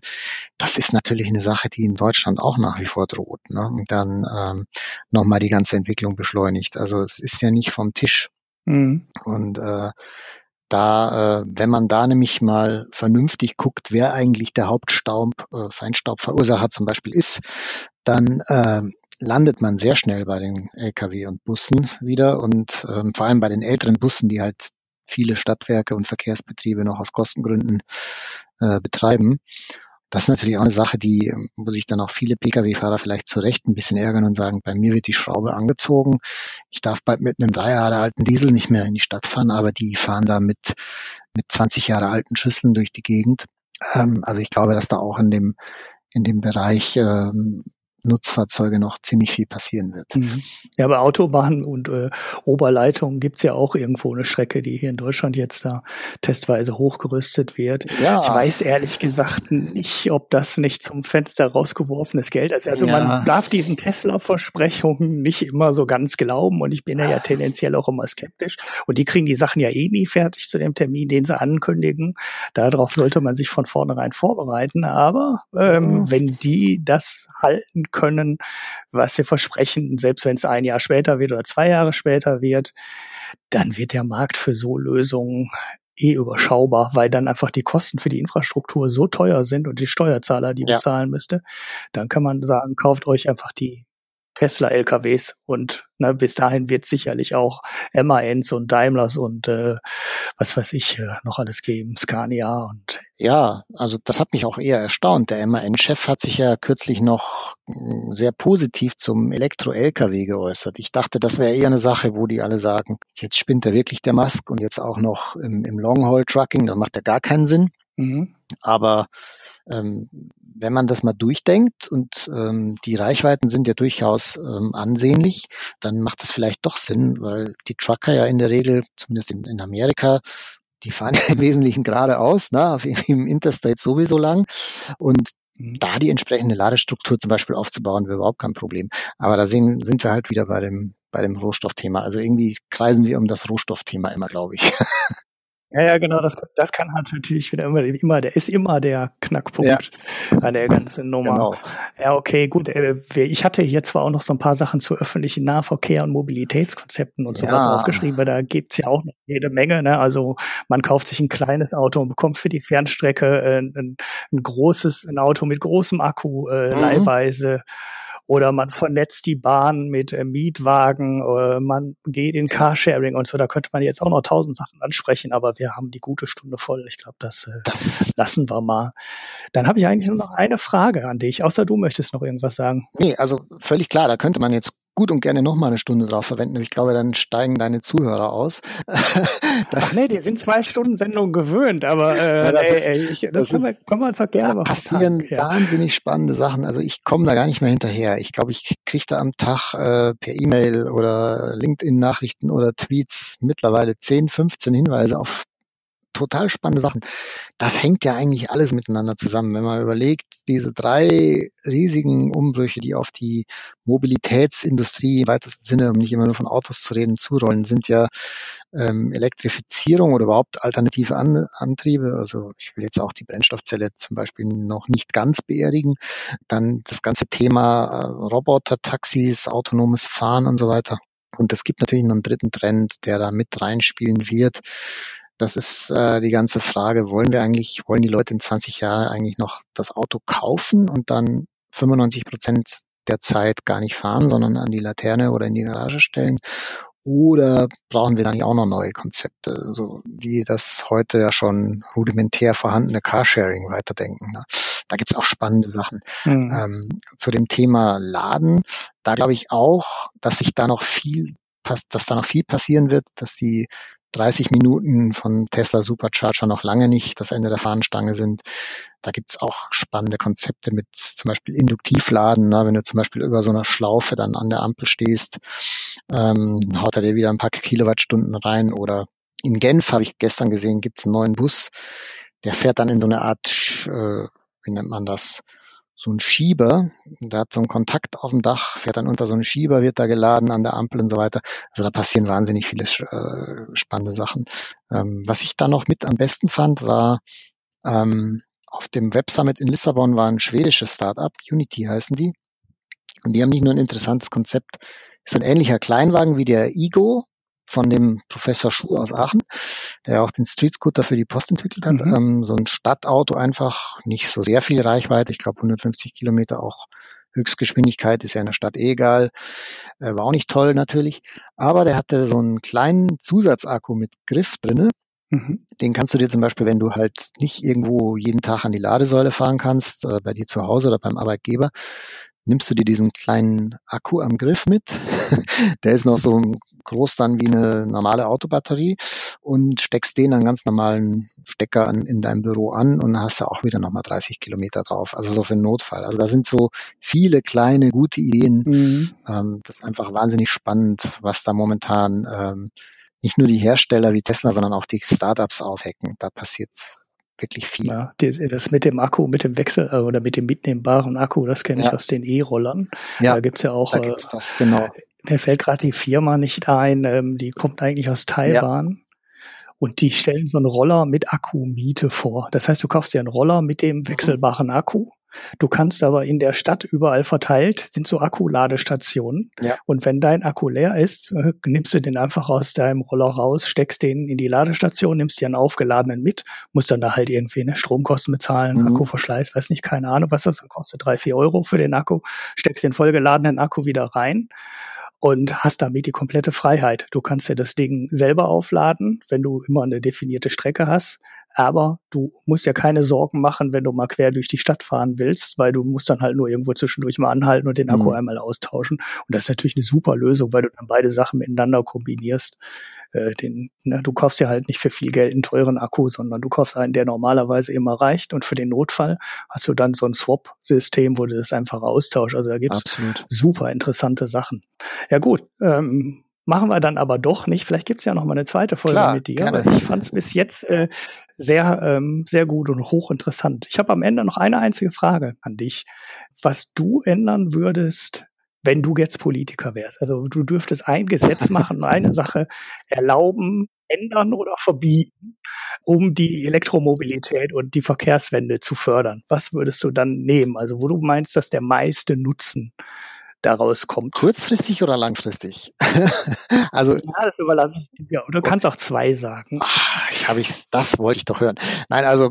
Das ist natürlich eine Sache, die in Deutschland auch nach wie vor droht. Ne? Und dann ähm, nochmal die ganze Entwicklung beschleunigt. Also es ist ja nicht vom Tisch. Mhm. Und äh, da, äh, wenn man da nämlich mal vernünftig guckt, wer eigentlich der Hauptstaub, äh, Feinstaubverursacher zum Beispiel ist, dann äh, landet man sehr schnell bei den Lkw und Bussen wieder und ähm, vor allem bei den älteren Bussen, die halt viele Stadtwerke und Verkehrsbetriebe noch aus Kostengründen äh, betreiben. Das ist natürlich auch eine Sache, die, wo sich dann auch viele Pkw-Fahrer vielleicht zu Recht ein bisschen ärgern und sagen, bei mir wird die Schraube angezogen. Ich darf bald mit einem drei Jahre alten Diesel nicht mehr in die Stadt fahren, aber die fahren da mit, mit 20 Jahre alten Schüsseln durch die Gegend. Ähm, also ich glaube, dass da auch in dem, in dem Bereich ähm, Nutzfahrzeuge noch ziemlich viel passieren wird. Mhm. Ja, bei Autobahnen und äh, Oberleitungen gibt's ja auch irgendwo eine Strecke, die hier in Deutschland jetzt da testweise hochgerüstet wird. Ja. Ich weiß ehrlich gesagt nicht, ob das nicht zum Fenster rausgeworfenes Geld ist. Also ja. man darf diesen Tesla-Versprechungen nicht immer so ganz glauben und ich bin ja, ja tendenziell auch immer skeptisch. Und die kriegen die Sachen ja eh nie fertig zu dem Termin, den sie ankündigen. Darauf sollte man sich von vornherein vorbereiten. Aber ähm, mhm. wenn die das halten können, was sie versprechen, selbst wenn es ein Jahr später wird oder zwei Jahre später wird, dann wird der Markt für so Lösungen eh überschaubar, weil dann einfach die Kosten für die Infrastruktur so teuer sind und die Steuerzahler die ja. bezahlen müsste. Dann kann man sagen, kauft euch einfach die Tesla-LKWs und ne, bis dahin wird sicherlich auch MANs und Daimlers und äh, was weiß ich äh, noch alles geben, Scania und ja, also das hat mich auch eher erstaunt. Der MAN-Chef hat sich ja kürzlich noch hm, sehr positiv zum Elektro-LKW geäußert. Ich dachte, das wäre eher eine Sache, wo die alle sagen, jetzt spinnt er wirklich der Musk und jetzt auch noch im, im Long-Haul-Trucking, das macht ja gar keinen Sinn. Mhm. Aber ähm, wenn man das mal durchdenkt und ähm, die Reichweiten sind ja durchaus ähm, ansehnlich, dann macht das vielleicht doch Sinn, weil die Trucker ja in der Regel, zumindest in, in Amerika, die fahren ja im Wesentlichen geradeaus, ne, auf, im Interstate sowieso lang. Und da die entsprechende Ladestruktur zum Beispiel aufzubauen, wäre überhaupt kein Problem. Aber da sehen, sind wir halt wieder bei dem, bei dem Rohstoffthema. Also irgendwie kreisen wir um das Rohstoffthema immer, glaube ich. Ja, ja, genau, das, das kann halt natürlich wieder immer, immer, der ist immer der Knackpunkt ja. an der ganzen Nummer. Genau. Ja, okay, gut. Äh, ich hatte hier zwar auch noch so ein paar Sachen zu öffentlichen Nahverkehr und Mobilitätskonzepten und sowas ja. aufgeschrieben, weil da gibt's ja auch noch jede Menge. Ne? Also man kauft sich ein kleines Auto und bekommt für die Fernstrecke äh, ein, ein großes, ein Auto mit großem Akku äh, mhm. leihweise oder man vernetzt die Bahn mit äh, Mietwagen, äh, man geht in Carsharing und so. Da könnte man jetzt auch noch tausend Sachen ansprechen, aber wir haben die gute Stunde voll. Ich glaube, das, äh, das lassen wir mal. Dann habe ich eigentlich nur noch eine Frage an dich, außer du möchtest noch irgendwas sagen. Nee, also völlig klar, da könnte man jetzt gut und gerne noch mal eine Stunde drauf verwenden. Ich glaube, dann steigen deine Zuhörer aus. Ach nee, die sind zwei Stunden Sendung gewöhnt, aber äh, ja, das, ey, ey, ich, das, das können, wir, können wir einfach gerne da passieren ja. wahnsinnig spannende Sachen. Also ich komme da gar nicht mehr hinterher. Ich glaube, ich kriege da am Tag äh, per E-Mail oder LinkedIn-Nachrichten oder Tweets mittlerweile 10, 15 Hinweise auf total spannende Sachen. Das hängt ja eigentlich alles miteinander zusammen. Wenn man überlegt, diese drei riesigen Umbrüche, die auf die Mobilitätsindustrie im weitesten Sinne, um nicht immer nur von Autos zu reden, zurollen, sind ja ähm, Elektrifizierung oder überhaupt alternative An Antriebe. Also ich will jetzt auch die Brennstoffzelle zum Beispiel noch nicht ganz beerdigen. Dann das ganze Thema äh, Roboter, Taxis, autonomes Fahren und so weiter. Und es gibt natürlich noch einen dritten Trend, der da mit reinspielen wird. Das ist äh, die ganze Frage, wollen wir eigentlich, wollen die Leute in 20 Jahren eigentlich noch das Auto kaufen und dann 95 Prozent der Zeit gar nicht fahren, sondern an die Laterne oder in die Garage stellen? Oder brauchen wir dann nicht auch noch neue Konzepte, so wie das heute ja schon rudimentär vorhandene Carsharing weiterdenken? Ne? Da gibt's auch spannende Sachen. Mhm. Ähm, zu dem Thema Laden, da glaube ich auch, dass sich da noch viel dass da noch viel passieren wird, dass die 30 Minuten von Tesla Supercharger noch lange nicht das Ende der Fahnenstange sind. Da gibt's auch spannende Konzepte mit zum Beispiel Induktivladen. Ne? Wenn du zum Beispiel über so einer Schlaufe dann an der Ampel stehst, ähm, haut er dir wieder ein paar Kilowattstunden rein. Oder in Genf habe ich gestern gesehen, gibt's einen neuen Bus, der fährt dann in so eine Art, äh, wie nennt man das, so ein Schieber, der hat so einen Kontakt auf dem Dach, fährt dann unter so einen Schieber, wird da geladen an der Ampel und so weiter. Also da passieren wahnsinnig viele äh, spannende Sachen. Ähm, was ich da noch mit am besten fand, war ähm, auf dem Web Summit in Lissabon war ein schwedisches Startup, Unity heißen die. Und die haben nicht nur ein interessantes Konzept, ist ein ähnlicher Kleinwagen wie der Ego, von dem Professor Schuh aus Aachen, der auch den Street Scooter für die Post entwickelt hat. Mhm. Ähm, so ein Stadtauto einfach, nicht so sehr viel Reichweite, ich glaube 150 Kilometer auch Höchstgeschwindigkeit ist ja in der Stadt eh egal. Äh, war auch nicht toll natürlich. Aber der hatte so einen kleinen Zusatzakku mit Griff drinne. Mhm. Den kannst du dir zum Beispiel, wenn du halt nicht irgendwo jeden Tag an die Ladesäule fahren kannst, äh, bei dir zu Hause oder beim Arbeitgeber, nimmst du dir diesen kleinen Akku am Griff mit. Der ist noch so groß dann wie eine normale Autobatterie und steckst den an ganz normalen Stecker an, in deinem Büro an und hast du auch wieder nochmal 30 Kilometer drauf. Also so für einen Notfall. Also da sind so viele kleine, gute Ideen. Mhm. Ähm, das ist einfach wahnsinnig spannend, was da momentan ähm, nicht nur die Hersteller wie Tesla, sondern auch die Startups aushacken. Da passiert wirklich viel. Ja, das mit dem Akku, mit dem Wechsel äh, oder mit dem mitnehmbaren Akku, das kenne ich aus den E-Rollern. Ja, da gibt's ja auch. Da gibt's das, genau. Mir fällt gerade die Firma nicht ein, ähm, die kommt eigentlich aus Taiwan. Ja. Und die stellen so einen Roller mit Akkumiete vor. Das heißt, du kaufst dir einen Roller mit dem mhm. wechselbaren Akku Du kannst aber in der Stadt überall verteilt sind so Akkuladestationen. Ja. Und wenn dein Akku leer ist, äh, nimmst du den einfach aus deinem Roller raus, steckst den in die Ladestation, nimmst dir einen aufgeladenen mit, musst dann da halt irgendwie eine Stromkosten bezahlen, mhm. Akkuverschleiß, weiß nicht, keine Ahnung, was das kostet, drei, vier Euro für den Akku, steckst den vollgeladenen Akku wieder rein und hast damit die komplette Freiheit. Du kannst dir das Ding selber aufladen, wenn du immer eine definierte Strecke hast. Aber du musst ja keine Sorgen machen, wenn du mal quer durch die Stadt fahren willst, weil du musst dann halt nur irgendwo zwischendurch mal anhalten und den Akku mhm. einmal austauschen. Und das ist natürlich eine super Lösung, weil du dann beide Sachen miteinander kombinierst. Äh, den, ne, du kaufst ja halt nicht für viel Geld einen teuren Akku, sondern du kaufst einen, der normalerweise immer reicht. Und für den Notfall hast du dann so ein Swap-System, wo du das einfach austauschst. Also da gibt's Absolut. super interessante Sachen. Ja gut, ähm, Machen wir dann aber doch nicht. Vielleicht gibt's ja noch mal eine zweite Folge Klar, mit dir. Aber ich fand es bis jetzt äh, sehr, ähm, sehr gut und hochinteressant. Ich habe am Ende noch eine einzige Frage an dich. Was du ändern würdest, wenn du jetzt Politiker wärst? Also du dürftest ein Gesetz machen, eine Sache erlauben, ändern oder verbieten, um die Elektromobilität und die Verkehrswende zu fördern? Was würdest du dann nehmen? Also wo du meinst, dass der meiste Nutzen daraus kommt. Kurzfristig oder langfristig? also ja, das überlasse ich dir. Oder du kannst auch zwei sagen. Ach, habe ich das wollte ich doch hören. Nein, also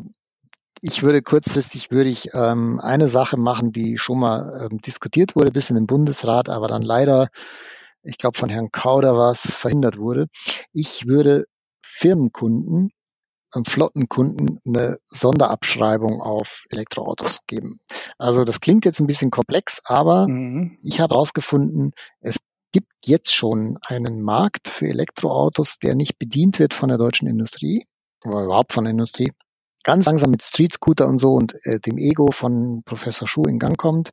ich würde kurzfristig würde ich ähm, eine Sache machen, die schon mal ähm, diskutiert wurde bis in den Bundesrat, aber dann leider, ich glaube von Herrn Kauder war es, verhindert wurde. Ich würde Firmenkunden Flottenkunden eine Sonderabschreibung auf Elektroautos geben. Also das klingt jetzt ein bisschen komplex, aber mhm. ich habe herausgefunden, es gibt jetzt schon einen Markt für Elektroautos, der nicht bedient wird von der deutschen Industrie oder überhaupt von der Industrie. Ganz langsam mit Street Scooter und so und äh, dem Ego von Professor Schuh in Gang kommt.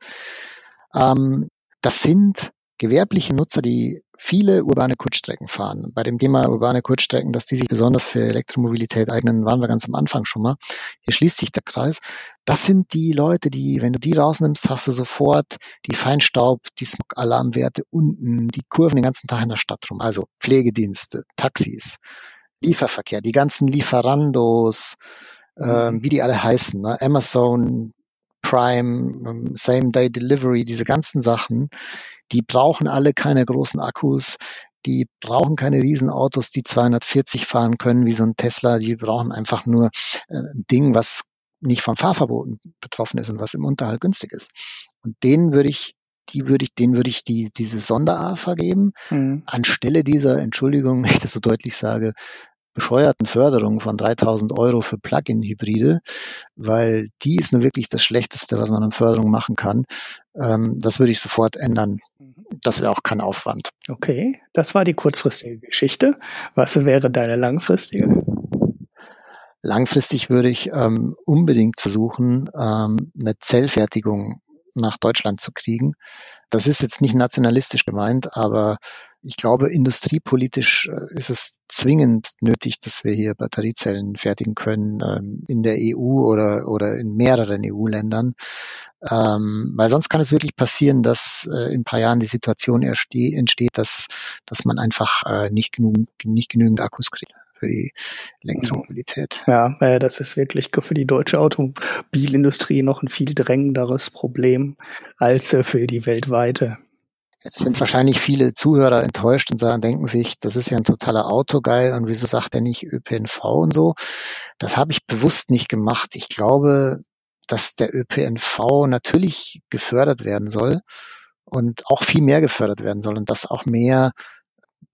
Ähm, das sind gewerbliche Nutzer, die viele urbane Kurzstrecken fahren. Bei dem Thema urbane Kurzstrecken, dass die sich besonders für Elektromobilität eignen, waren wir ganz am Anfang schon mal. Hier schließt sich der Kreis. Das sind die Leute, die, wenn du die rausnimmst, hast du sofort die Feinstaub, die Smog-Alarmwerte unten, die Kurven den ganzen Tag in der Stadt rum. Also Pflegedienste, Taxis, Lieferverkehr, die ganzen Lieferandos, äh, wie die alle heißen, ne? Amazon, Prime, ähm, Same Day Delivery, diese ganzen Sachen, die brauchen alle keine großen Akkus. Die brauchen keine Riesenautos, die 240 fahren können wie so ein Tesla. Die brauchen einfach nur äh, ein Ding, was nicht vom Fahrverboten betroffen ist und was im Unterhalt günstig ist. Und denen würde ich, die würde ich, denen würde ich die, diese Sonder-AFA geben, mhm. anstelle dieser, Entschuldigung, wenn ich das so deutlich sage, bescheuerten Förderung von 3000 Euro für Plug-in-Hybride, weil die ist nur wirklich das Schlechteste, was man an Förderung machen kann. Ähm, das würde ich sofort ändern. Mhm. Das wäre auch kein Aufwand. Okay, das war die kurzfristige Geschichte. Was wäre deine langfristige? Langfristig würde ich ähm, unbedingt versuchen, ähm, eine Zellfertigung nach Deutschland zu kriegen. Das ist jetzt nicht nationalistisch gemeint, aber ich glaube, industriepolitisch äh, ist es zwingend nötig, dass wir hier Batteriezellen fertigen können ähm, in der EU oder, oder in mehreren EU-Ländern. Ähm, weil sonst kann es wirklich passieren, dass äh, in ein paar Jahren die Situation entsteht, dass, dass man einfach äh, nicht, genug, nicht genügend Akkus kriegt für die Elektromobilität. Ja, äh, das ist wirklich für die deutsche Automobilindustrie noch ein viel drängenderes Problem als äh, für die weltweite. Jetzt sind wahrscheinlich viele Zuhörer enttäuscht und sagen, denken sich, das ist ja ein totaler Autogeil und wieso sagt er nicht ÖPNV und so? Das habe ich bewusst nicht gemacht. Ich glaube, dass der ÖPNV natürlich gefördert werden soll und auch viel mehr gefördert werden soll und dass auch mehr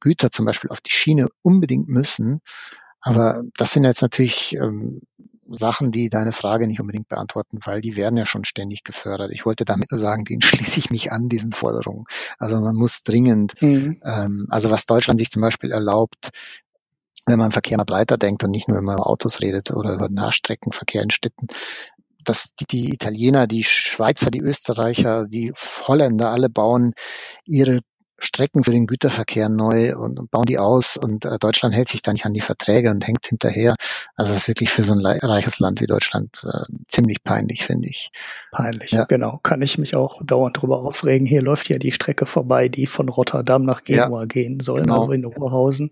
Güter zum Beispiel auf die Schiene unbedingt müssen. Aber das sind jetzt natürlich ähm, Sachen, die deine Frage nicht unbedingt beantworten, weil die werden ja schon ständig gefördert. Ich wollte damit nur sagen, denen schließe ich mich an, diesen Forderungen. Also man muss dringend, mhm. ähm, also was Deutschland sich zum Beispiel erlaubt, wenn man Verkehr mal breiter denkt und nicht nur immer über Autos redet oder über Nahstreckenverkehr in Städten, dass die, die Italiener, die Schweizer, die Österreicher, die Holländer alle bauen ihre Strecken für den Güterverkehr neu und bauen die aus und äh, Deutschland hält sich da nicht an die Verträge und hängt hinterher. Also es ist wirklich für so ein reiches Land wie Deutschland äh, ziemlich peinlich, finde ich. Peinlich, ja. genau. Kann ich mich auch dauernd drüber aufregen. Hier läuft ja die Strecke vorbei, die von Rotterdam nach Genua ja, gehen soll, genau. also in Oberhausen.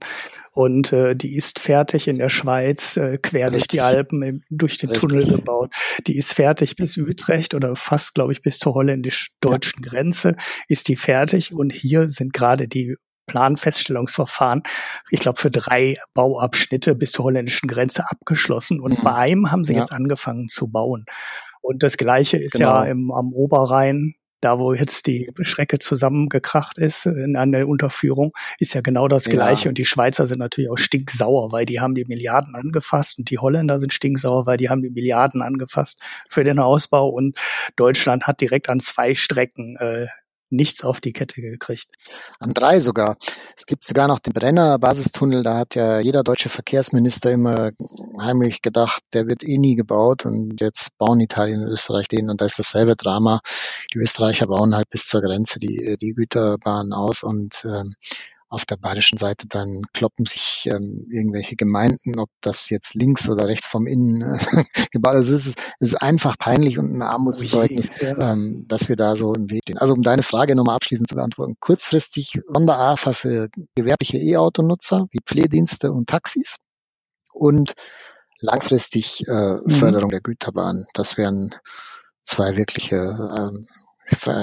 Und äh, die ist fertig in der Schweiz, äh, quer durch die Alpen, im, durch den. Tunnel gebaut. Die ist fertig bis Utrecht oder fast, glaube ich, bis zur holländisch-deutschen ja. Grenze ist die fertig. Und hier sind gerade die Planfeststellungsverfahren, ich glaube, für drei Bauabschnitte bis zur holländischen Grenze abgeschlossen. Und mhm. bei einem haben sie ja. jetzt angefangen zu bauen. Und das Gleiche ist genau. ja im, am Oberrhein da wo jetzt die Strecke zusammengekracht ist in einer Unterführung, ist ja genau das Gleiche. Ja. Und die Schweizer sind natürlich auch stinksauer, weil die haben die Milliarden angefasst und die Holländer sind stinksauer, weil die haben die Milliarden angefasst für den Ausbau. Und Deutschland hat direkt an zwei Strecken äh, nichts auf die Kette gekriegt. An drei sogar. Es gibt sogar noch den Brenner Basistunnel, da hat ja jeder deutsche Verkehrsminister immer heimlich gedacht, der wird eh nie gebaut und jetzt bauen Italien und Österreich den und da ist dasselbe Drama. Die Österreicher bauen halt bis zur Grenze die, die Güterbahn aus und ähm, auf der bayerischen Seite dann kloppen sich ähm, irgendwelche Gemeinden, ob das jetzt links oder rechts vom Innen äh, gebaut ist. Es ist, es ist einfach peinlich und ein Armutszeugnis, oh ja. ähm, dass wir da so im Weg stehen. Also um deine Frage nochmal abschließend zu beantworten. Kurzfristig Sonder-AFA für gewerbliche E-Autonutzer wie Pflegedienste und Taxis und langfristig äh, mhm. Förderung der Güterbahn. Das wären zwei wirkliche ähm,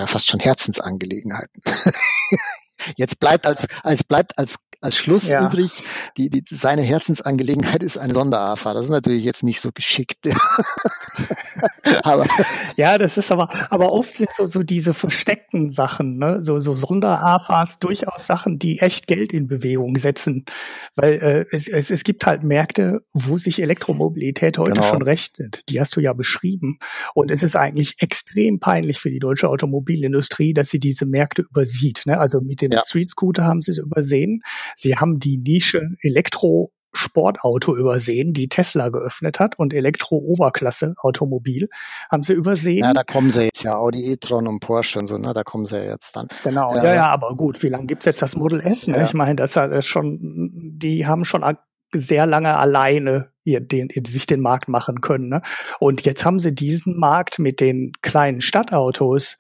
fast schon Herzensangelegenheiten. Jetzt bleibt als, als bleibt als, als Schluss ja. übrig, die, die, seine Herzensangelegenheit ist eine Sonderafa. Das ist natürlich jetzt nicht so geschickt. aber ja, das ist aber, aber oft sind so, so diese versteckten Sachen, ne? so, so Sonderafas durchaus Sachen, die echt Geld in Bewegung setzen. Weil äh, es, es, es gibt halt Märkte, wo sich Elektromobilität heute genau. schon rechnet. Die hast du ja beschrieben. Und es ist eigentlich extrem peinlich für die deutsche Automobilindustrie, dass sie diese Märkte übersieht. Ne? Also mit dem ja. Street Scooter haben sie es übersehen. Sie haben die Nische Elektro Sportauto übersehen, die Tesla geöffnet hat und Elektro-Oberklasse Automobil haben sie übersehen. Ja, da kommen sie jetzt ja, Audi e-tron und Porsche und so, ne, da kommen sie ja jetzt dann. Genau, ja, ja, ja aber gut, wie lange gibt's jetzt das Model S? Ne? Ja. Ich meine, das ist schon, die haben schon sehr lange alleine ihr, den, sich den Markt machen können. Ne? Und jetzt haben sie diesen Markt mit den kleinen Stadtautos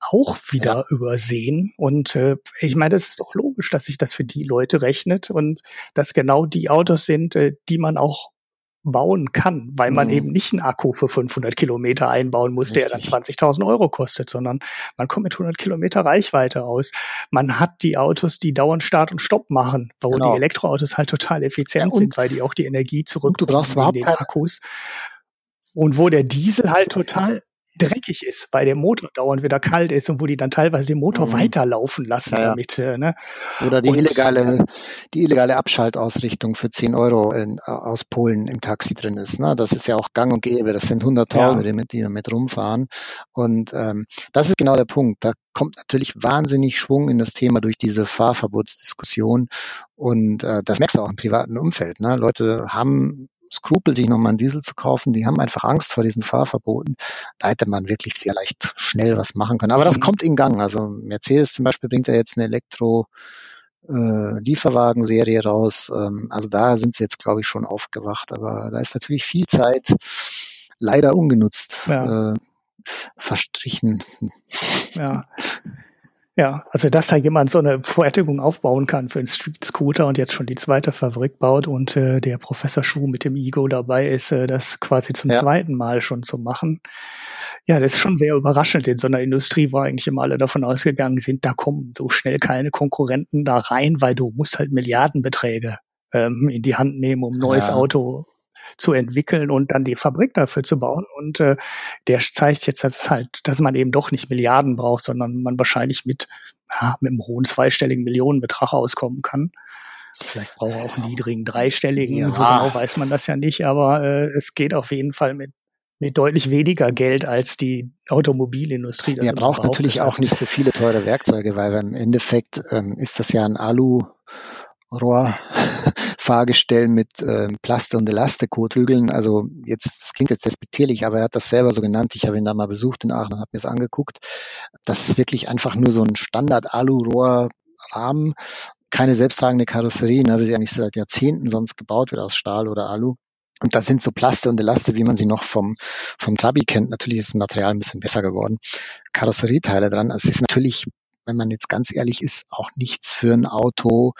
auch wieder ja. übersehen. Und äh, ich meine, das ist doch logisch, dass sich das für die Leute rechnet und dass genau die Autos sind, äh, die man auch bauen kann, weil man mhm. eben nicht einen Akku für 500 Kilometer einbauen muss, Richtig. der dann 20.000 Euro kostet, sondern man kommt mit 100 Kilometer Reichweite aus. Man hat die Autos, die dauernd Start und Stopp machen, wo genau. die Elektroautos halt total effizient ja, sind, weil die auch die Energie zurück du brauchst überhaupt in den Akkus. Und wo der Diesel halt total dreckig ist, weil der Motor dauernd wieder kalt ist und wo die dann teilweise den Motor mhm. weiterlaufen lassen ja, damit. Äh, ne? Oder die und, illegale, die illegale Abschaltausrichtung für 10 Euro in, aus Polen im Taxi drin ist. Ne? Das ist ja auch gang und gäbe. Das sind Hunderttausende, ja. die damit rumfahren. Und ähm, das ist genau der Punkt. Da kommt natürlich wahnsinnig Schwung in das Thema durch diese Fahrverbotsdiskussion. Und äh, das merkst du auch im privaten Umfeld. Ne? Leute haben Skrupel, sich nochmal einen Diesel zu kaufen. Die haben einfach Angst vor diesen Fahrverboten. Da hätte man wirklich sehr leicht schnell was machen können. Aber das mhm. kommt in Gang. Also Mercedes zum Beispiel bringt ja jetzt eine Elektro- äh, Lieferwagenserie raus. Ähm, also da sind sie jetzt, glaube ich, schon aufgewacht. Aber da ist natürlich viel Zeit leider ungenutzt ja. äh, verstrichen. Ja. Ja, also dass da jemand so eine Fertigung aufbauen kann für einen Street Scooter und jetzt schon die zweite Fabrik baut und äh, der Professor Schuh mit dem Ego dabei ist, äh, das quasi zum ja. zweiten Mal schon zu machen. Ja, das ist schon sehr überraschend in so einer Industrie, wo eigentlich immer alle davon ausgegangen sind, da kommen so schnell keine Konkurrenten da rein, weil du musst halt Milliardenbeträge ähm, in die Hand nehmen, um ein neues ja. Auto zu entwickeln und dann die Fabrik dafür zu bauen. Und äh, der zeigt jetzt, dass es halt, dass man eben doch nicht Milliarden braucht, sondern man wahrscheinlich mit, ja, mit einem hohen zweistelligen Millionenbetrag auskommen kann. Vielleicht braucht er auch einen niedrigen dreistelligen, ja. so genau weiß man das ja nicht, aber äh, es geht auf jeden Fall mit mit deutlich weniger Geld als die Automobilindustrie. Das er braucht natürlich auch nicht so viele teure Werkzeuge, weil im Endeffekt ähm, ist das ja ein Alu Rohrfahrgestell mit äh, Plaste- und Elastico-Trügeln. Also jetzt, das klingt jetzt despektierlich, aber er hat das selber so genannt. Ich habe ihn da mal besucht in Aachen und habe mir das angeguckt. Das ist wirklich einfach nur so ein Standard-Alu-Rohrrahmen, keine selbsttragende Karosserie, ne, wie sie eigentlich seit Jahrzehnten sonst gebaut wird aus Stahl oder Alu. Und da sind so Plaste und Elaste, wie man sie noch vom, vom Trabi kennt. Natürlich ist das Material ein bisschen besser geworden. Karosserieteile dran. Also es ist natürlich wenn man jetzt ganz ehrlich ist, auch nichts für ein Auto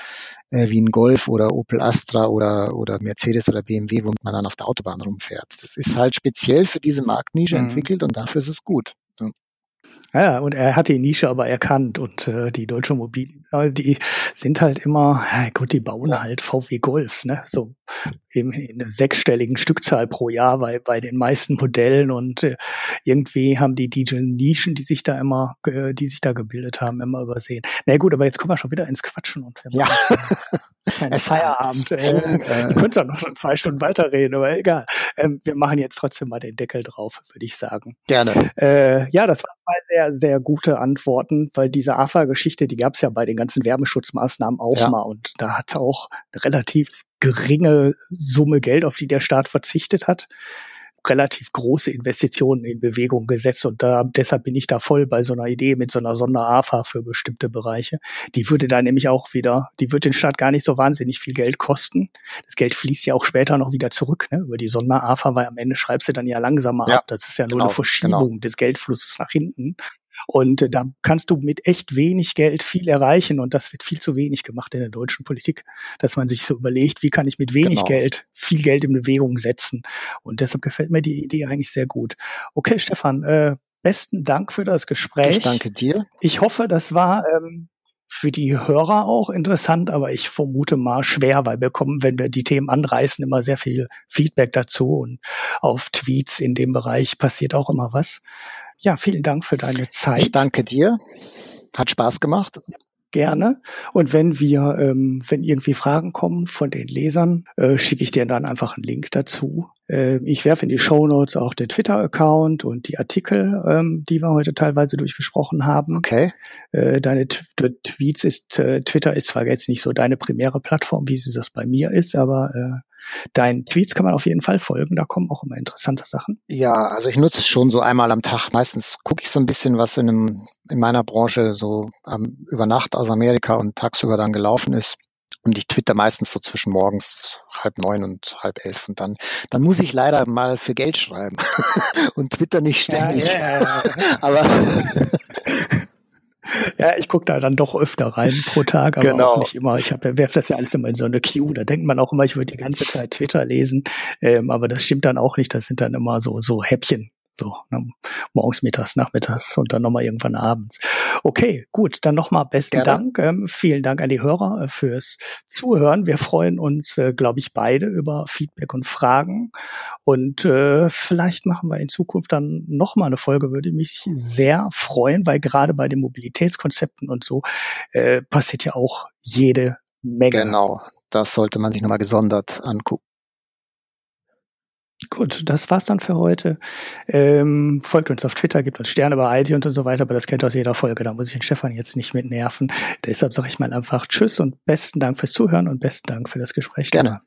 äh, wie ein Golf oder Opel Astra oder, oder Mercedes oder BMW, womit man dann auf der Autobahn rumfährt. Das ist halt speziell für diese Marktnische mhm. entwickelt und dafür ist es gut. Ja. Ja, und er hat die Nische aber erkannt und äh, die deutsche Mobil, die sind halt immer, gut, die bauen halt VW Golfs, ne? So eben in einer sechsstelligen Stückzahl pro Jahr bei, bei den meisten Modellen und äh, irgendwie haben die diese Nischen, die sich da immer, äh, die sich da gebildet haben, immer übersehen. Na gut, aber jetzt kommen wir schon wieder ins Quatschen und wir ja. keinen Feierabend. Äh, äh, ich könnte noch zwei Stunden weiterreden, aber egal. Ähm, wir machen jetzt trotzdem mal den Deckel drauf, würde ich sagen. Gerne. Äh, ja, das waren zwei sehr, sehr gute Antworten, weil diese AFA-Geschichte, die gab es ja bei den ganzen Werbeschutzmaßnahmen auch ja. mal und da hat auch eine relativ geringe Summe Geld, auf die der Staat verzichtet hat relativ große Investitionen in Bewegung gesetzt und da, deshalb bin ich da voll bei so einer Idee mit so einer Sonder-AFA für bestimmte Bereiche. Die würde da nämlich auch wieder, die wird den Staat gar nicht so wahnsinnig viel Geld kosten. Das Geld fließt ja auch später noch wieder zurück, ne? Über die Sonder-AFA, weil am Ende schreibst du dann ja langsamer ja, ab. Das ist ja nur genau, eine Verschiebung genau. des Geldflusses nach hinten. Und äh, da kannst du mit echt wenig Geld viel erreichen und das wird viel zu wenig gemacht in der deutschen Politik, dass man sich so überlegt, wie kann ich mit wenig genau. Geld viel Geld in Bewegung setzen. Und deshalb gefällt mir die Idee eigentlich sehr gut. Okay, Stefan, äh, besten Dank für das Gespräch. Ich danke dir. Ich hoffe, das war ähm, für die Hörer auch interessant, aber ich vermute mal schwer, weil wir kommen, wenn wir die Themen anreißen, immer sehr viel Feedback dazu und auf Tweets in dem Bereich passiert auch immer was. Ja, vielen Dank für deine Zeit. Ich danke dir. Hat Spaß gemacht. Gerne. Und wenn wir, ähm, wenn irgendwie Fragen kommen von den Lesern, äh, schicke ich dir dann einfach einen Link dazu. Äh, ich werfe in die Show Notes auch den Twitter-Account und die Artikel, ähm, die wir heute teilweise durchgesprochen haben. Okay. Äh, deine T Tweets ist, äh, Twitter ist zwar jetzt nicht so deine primäre Plattform, wie sie das bei mir ist, aber äh, Deinen Tweets kann man auf jeden Fall folgen, da kommen auch immer interessante Sachen. Ja, also ich nutze es schon so einmal am Tag. Meistens gucke ich so ein bisschen, was in, einem, in meiner Branche so ähm, über Nacht aus Amerika und tagsüber dann gelaufen ist. Und ich twitter meistens so zwischen morgens halb neun und halb elf. Und dann, dann muss ich leider mal für Geld schreiben und twitter nicht ständig. Ja, ja, ja. Aber Ja, ich gucke da dann doch öfter rein pro Tag, aber genau. auch nicht immer. Ich werfe das ja alles immer in so eine Queue. Da denkt man auch immer, ich würde die ganze Zeit Twitter lesen, ähm, aber das stimmt dann auch nicht. Das sind dann immer so so Häppchen, so, ne, morgens, mittags, nachmittags und dann nochmal irgendwann abends. Okay, gut, dann nochmal besten Gerne. Dank. Ähm, vielen Dank an die Hörer äh, fürs Zuhören. Wir freuen uns, äh, glaube ich, beide über Feedback und Fragen. Und äh, vielleicht machen wir in Zukunft dann nochmal eine Folge, würde mich sehr freuen, weil gerade bei den Mobilitätskonzepten und so äh, passiert ja auch jede Menge. Genau, das sollte man sich nochmal gesondert angucken. Gut, das war's dann für heute. Ähm, folgt uns auf Twitter, gibt uns Sterne bei iTunes und so weiter, aber das kennt ihr aus jeder Folge. Da muss ich den Stefan jetzt nicht mit nerven. Deshalb sage ich mal einfach Tschüss und besten Dank fürs Zuhören und besten Dank für das Gespräch. Gerne.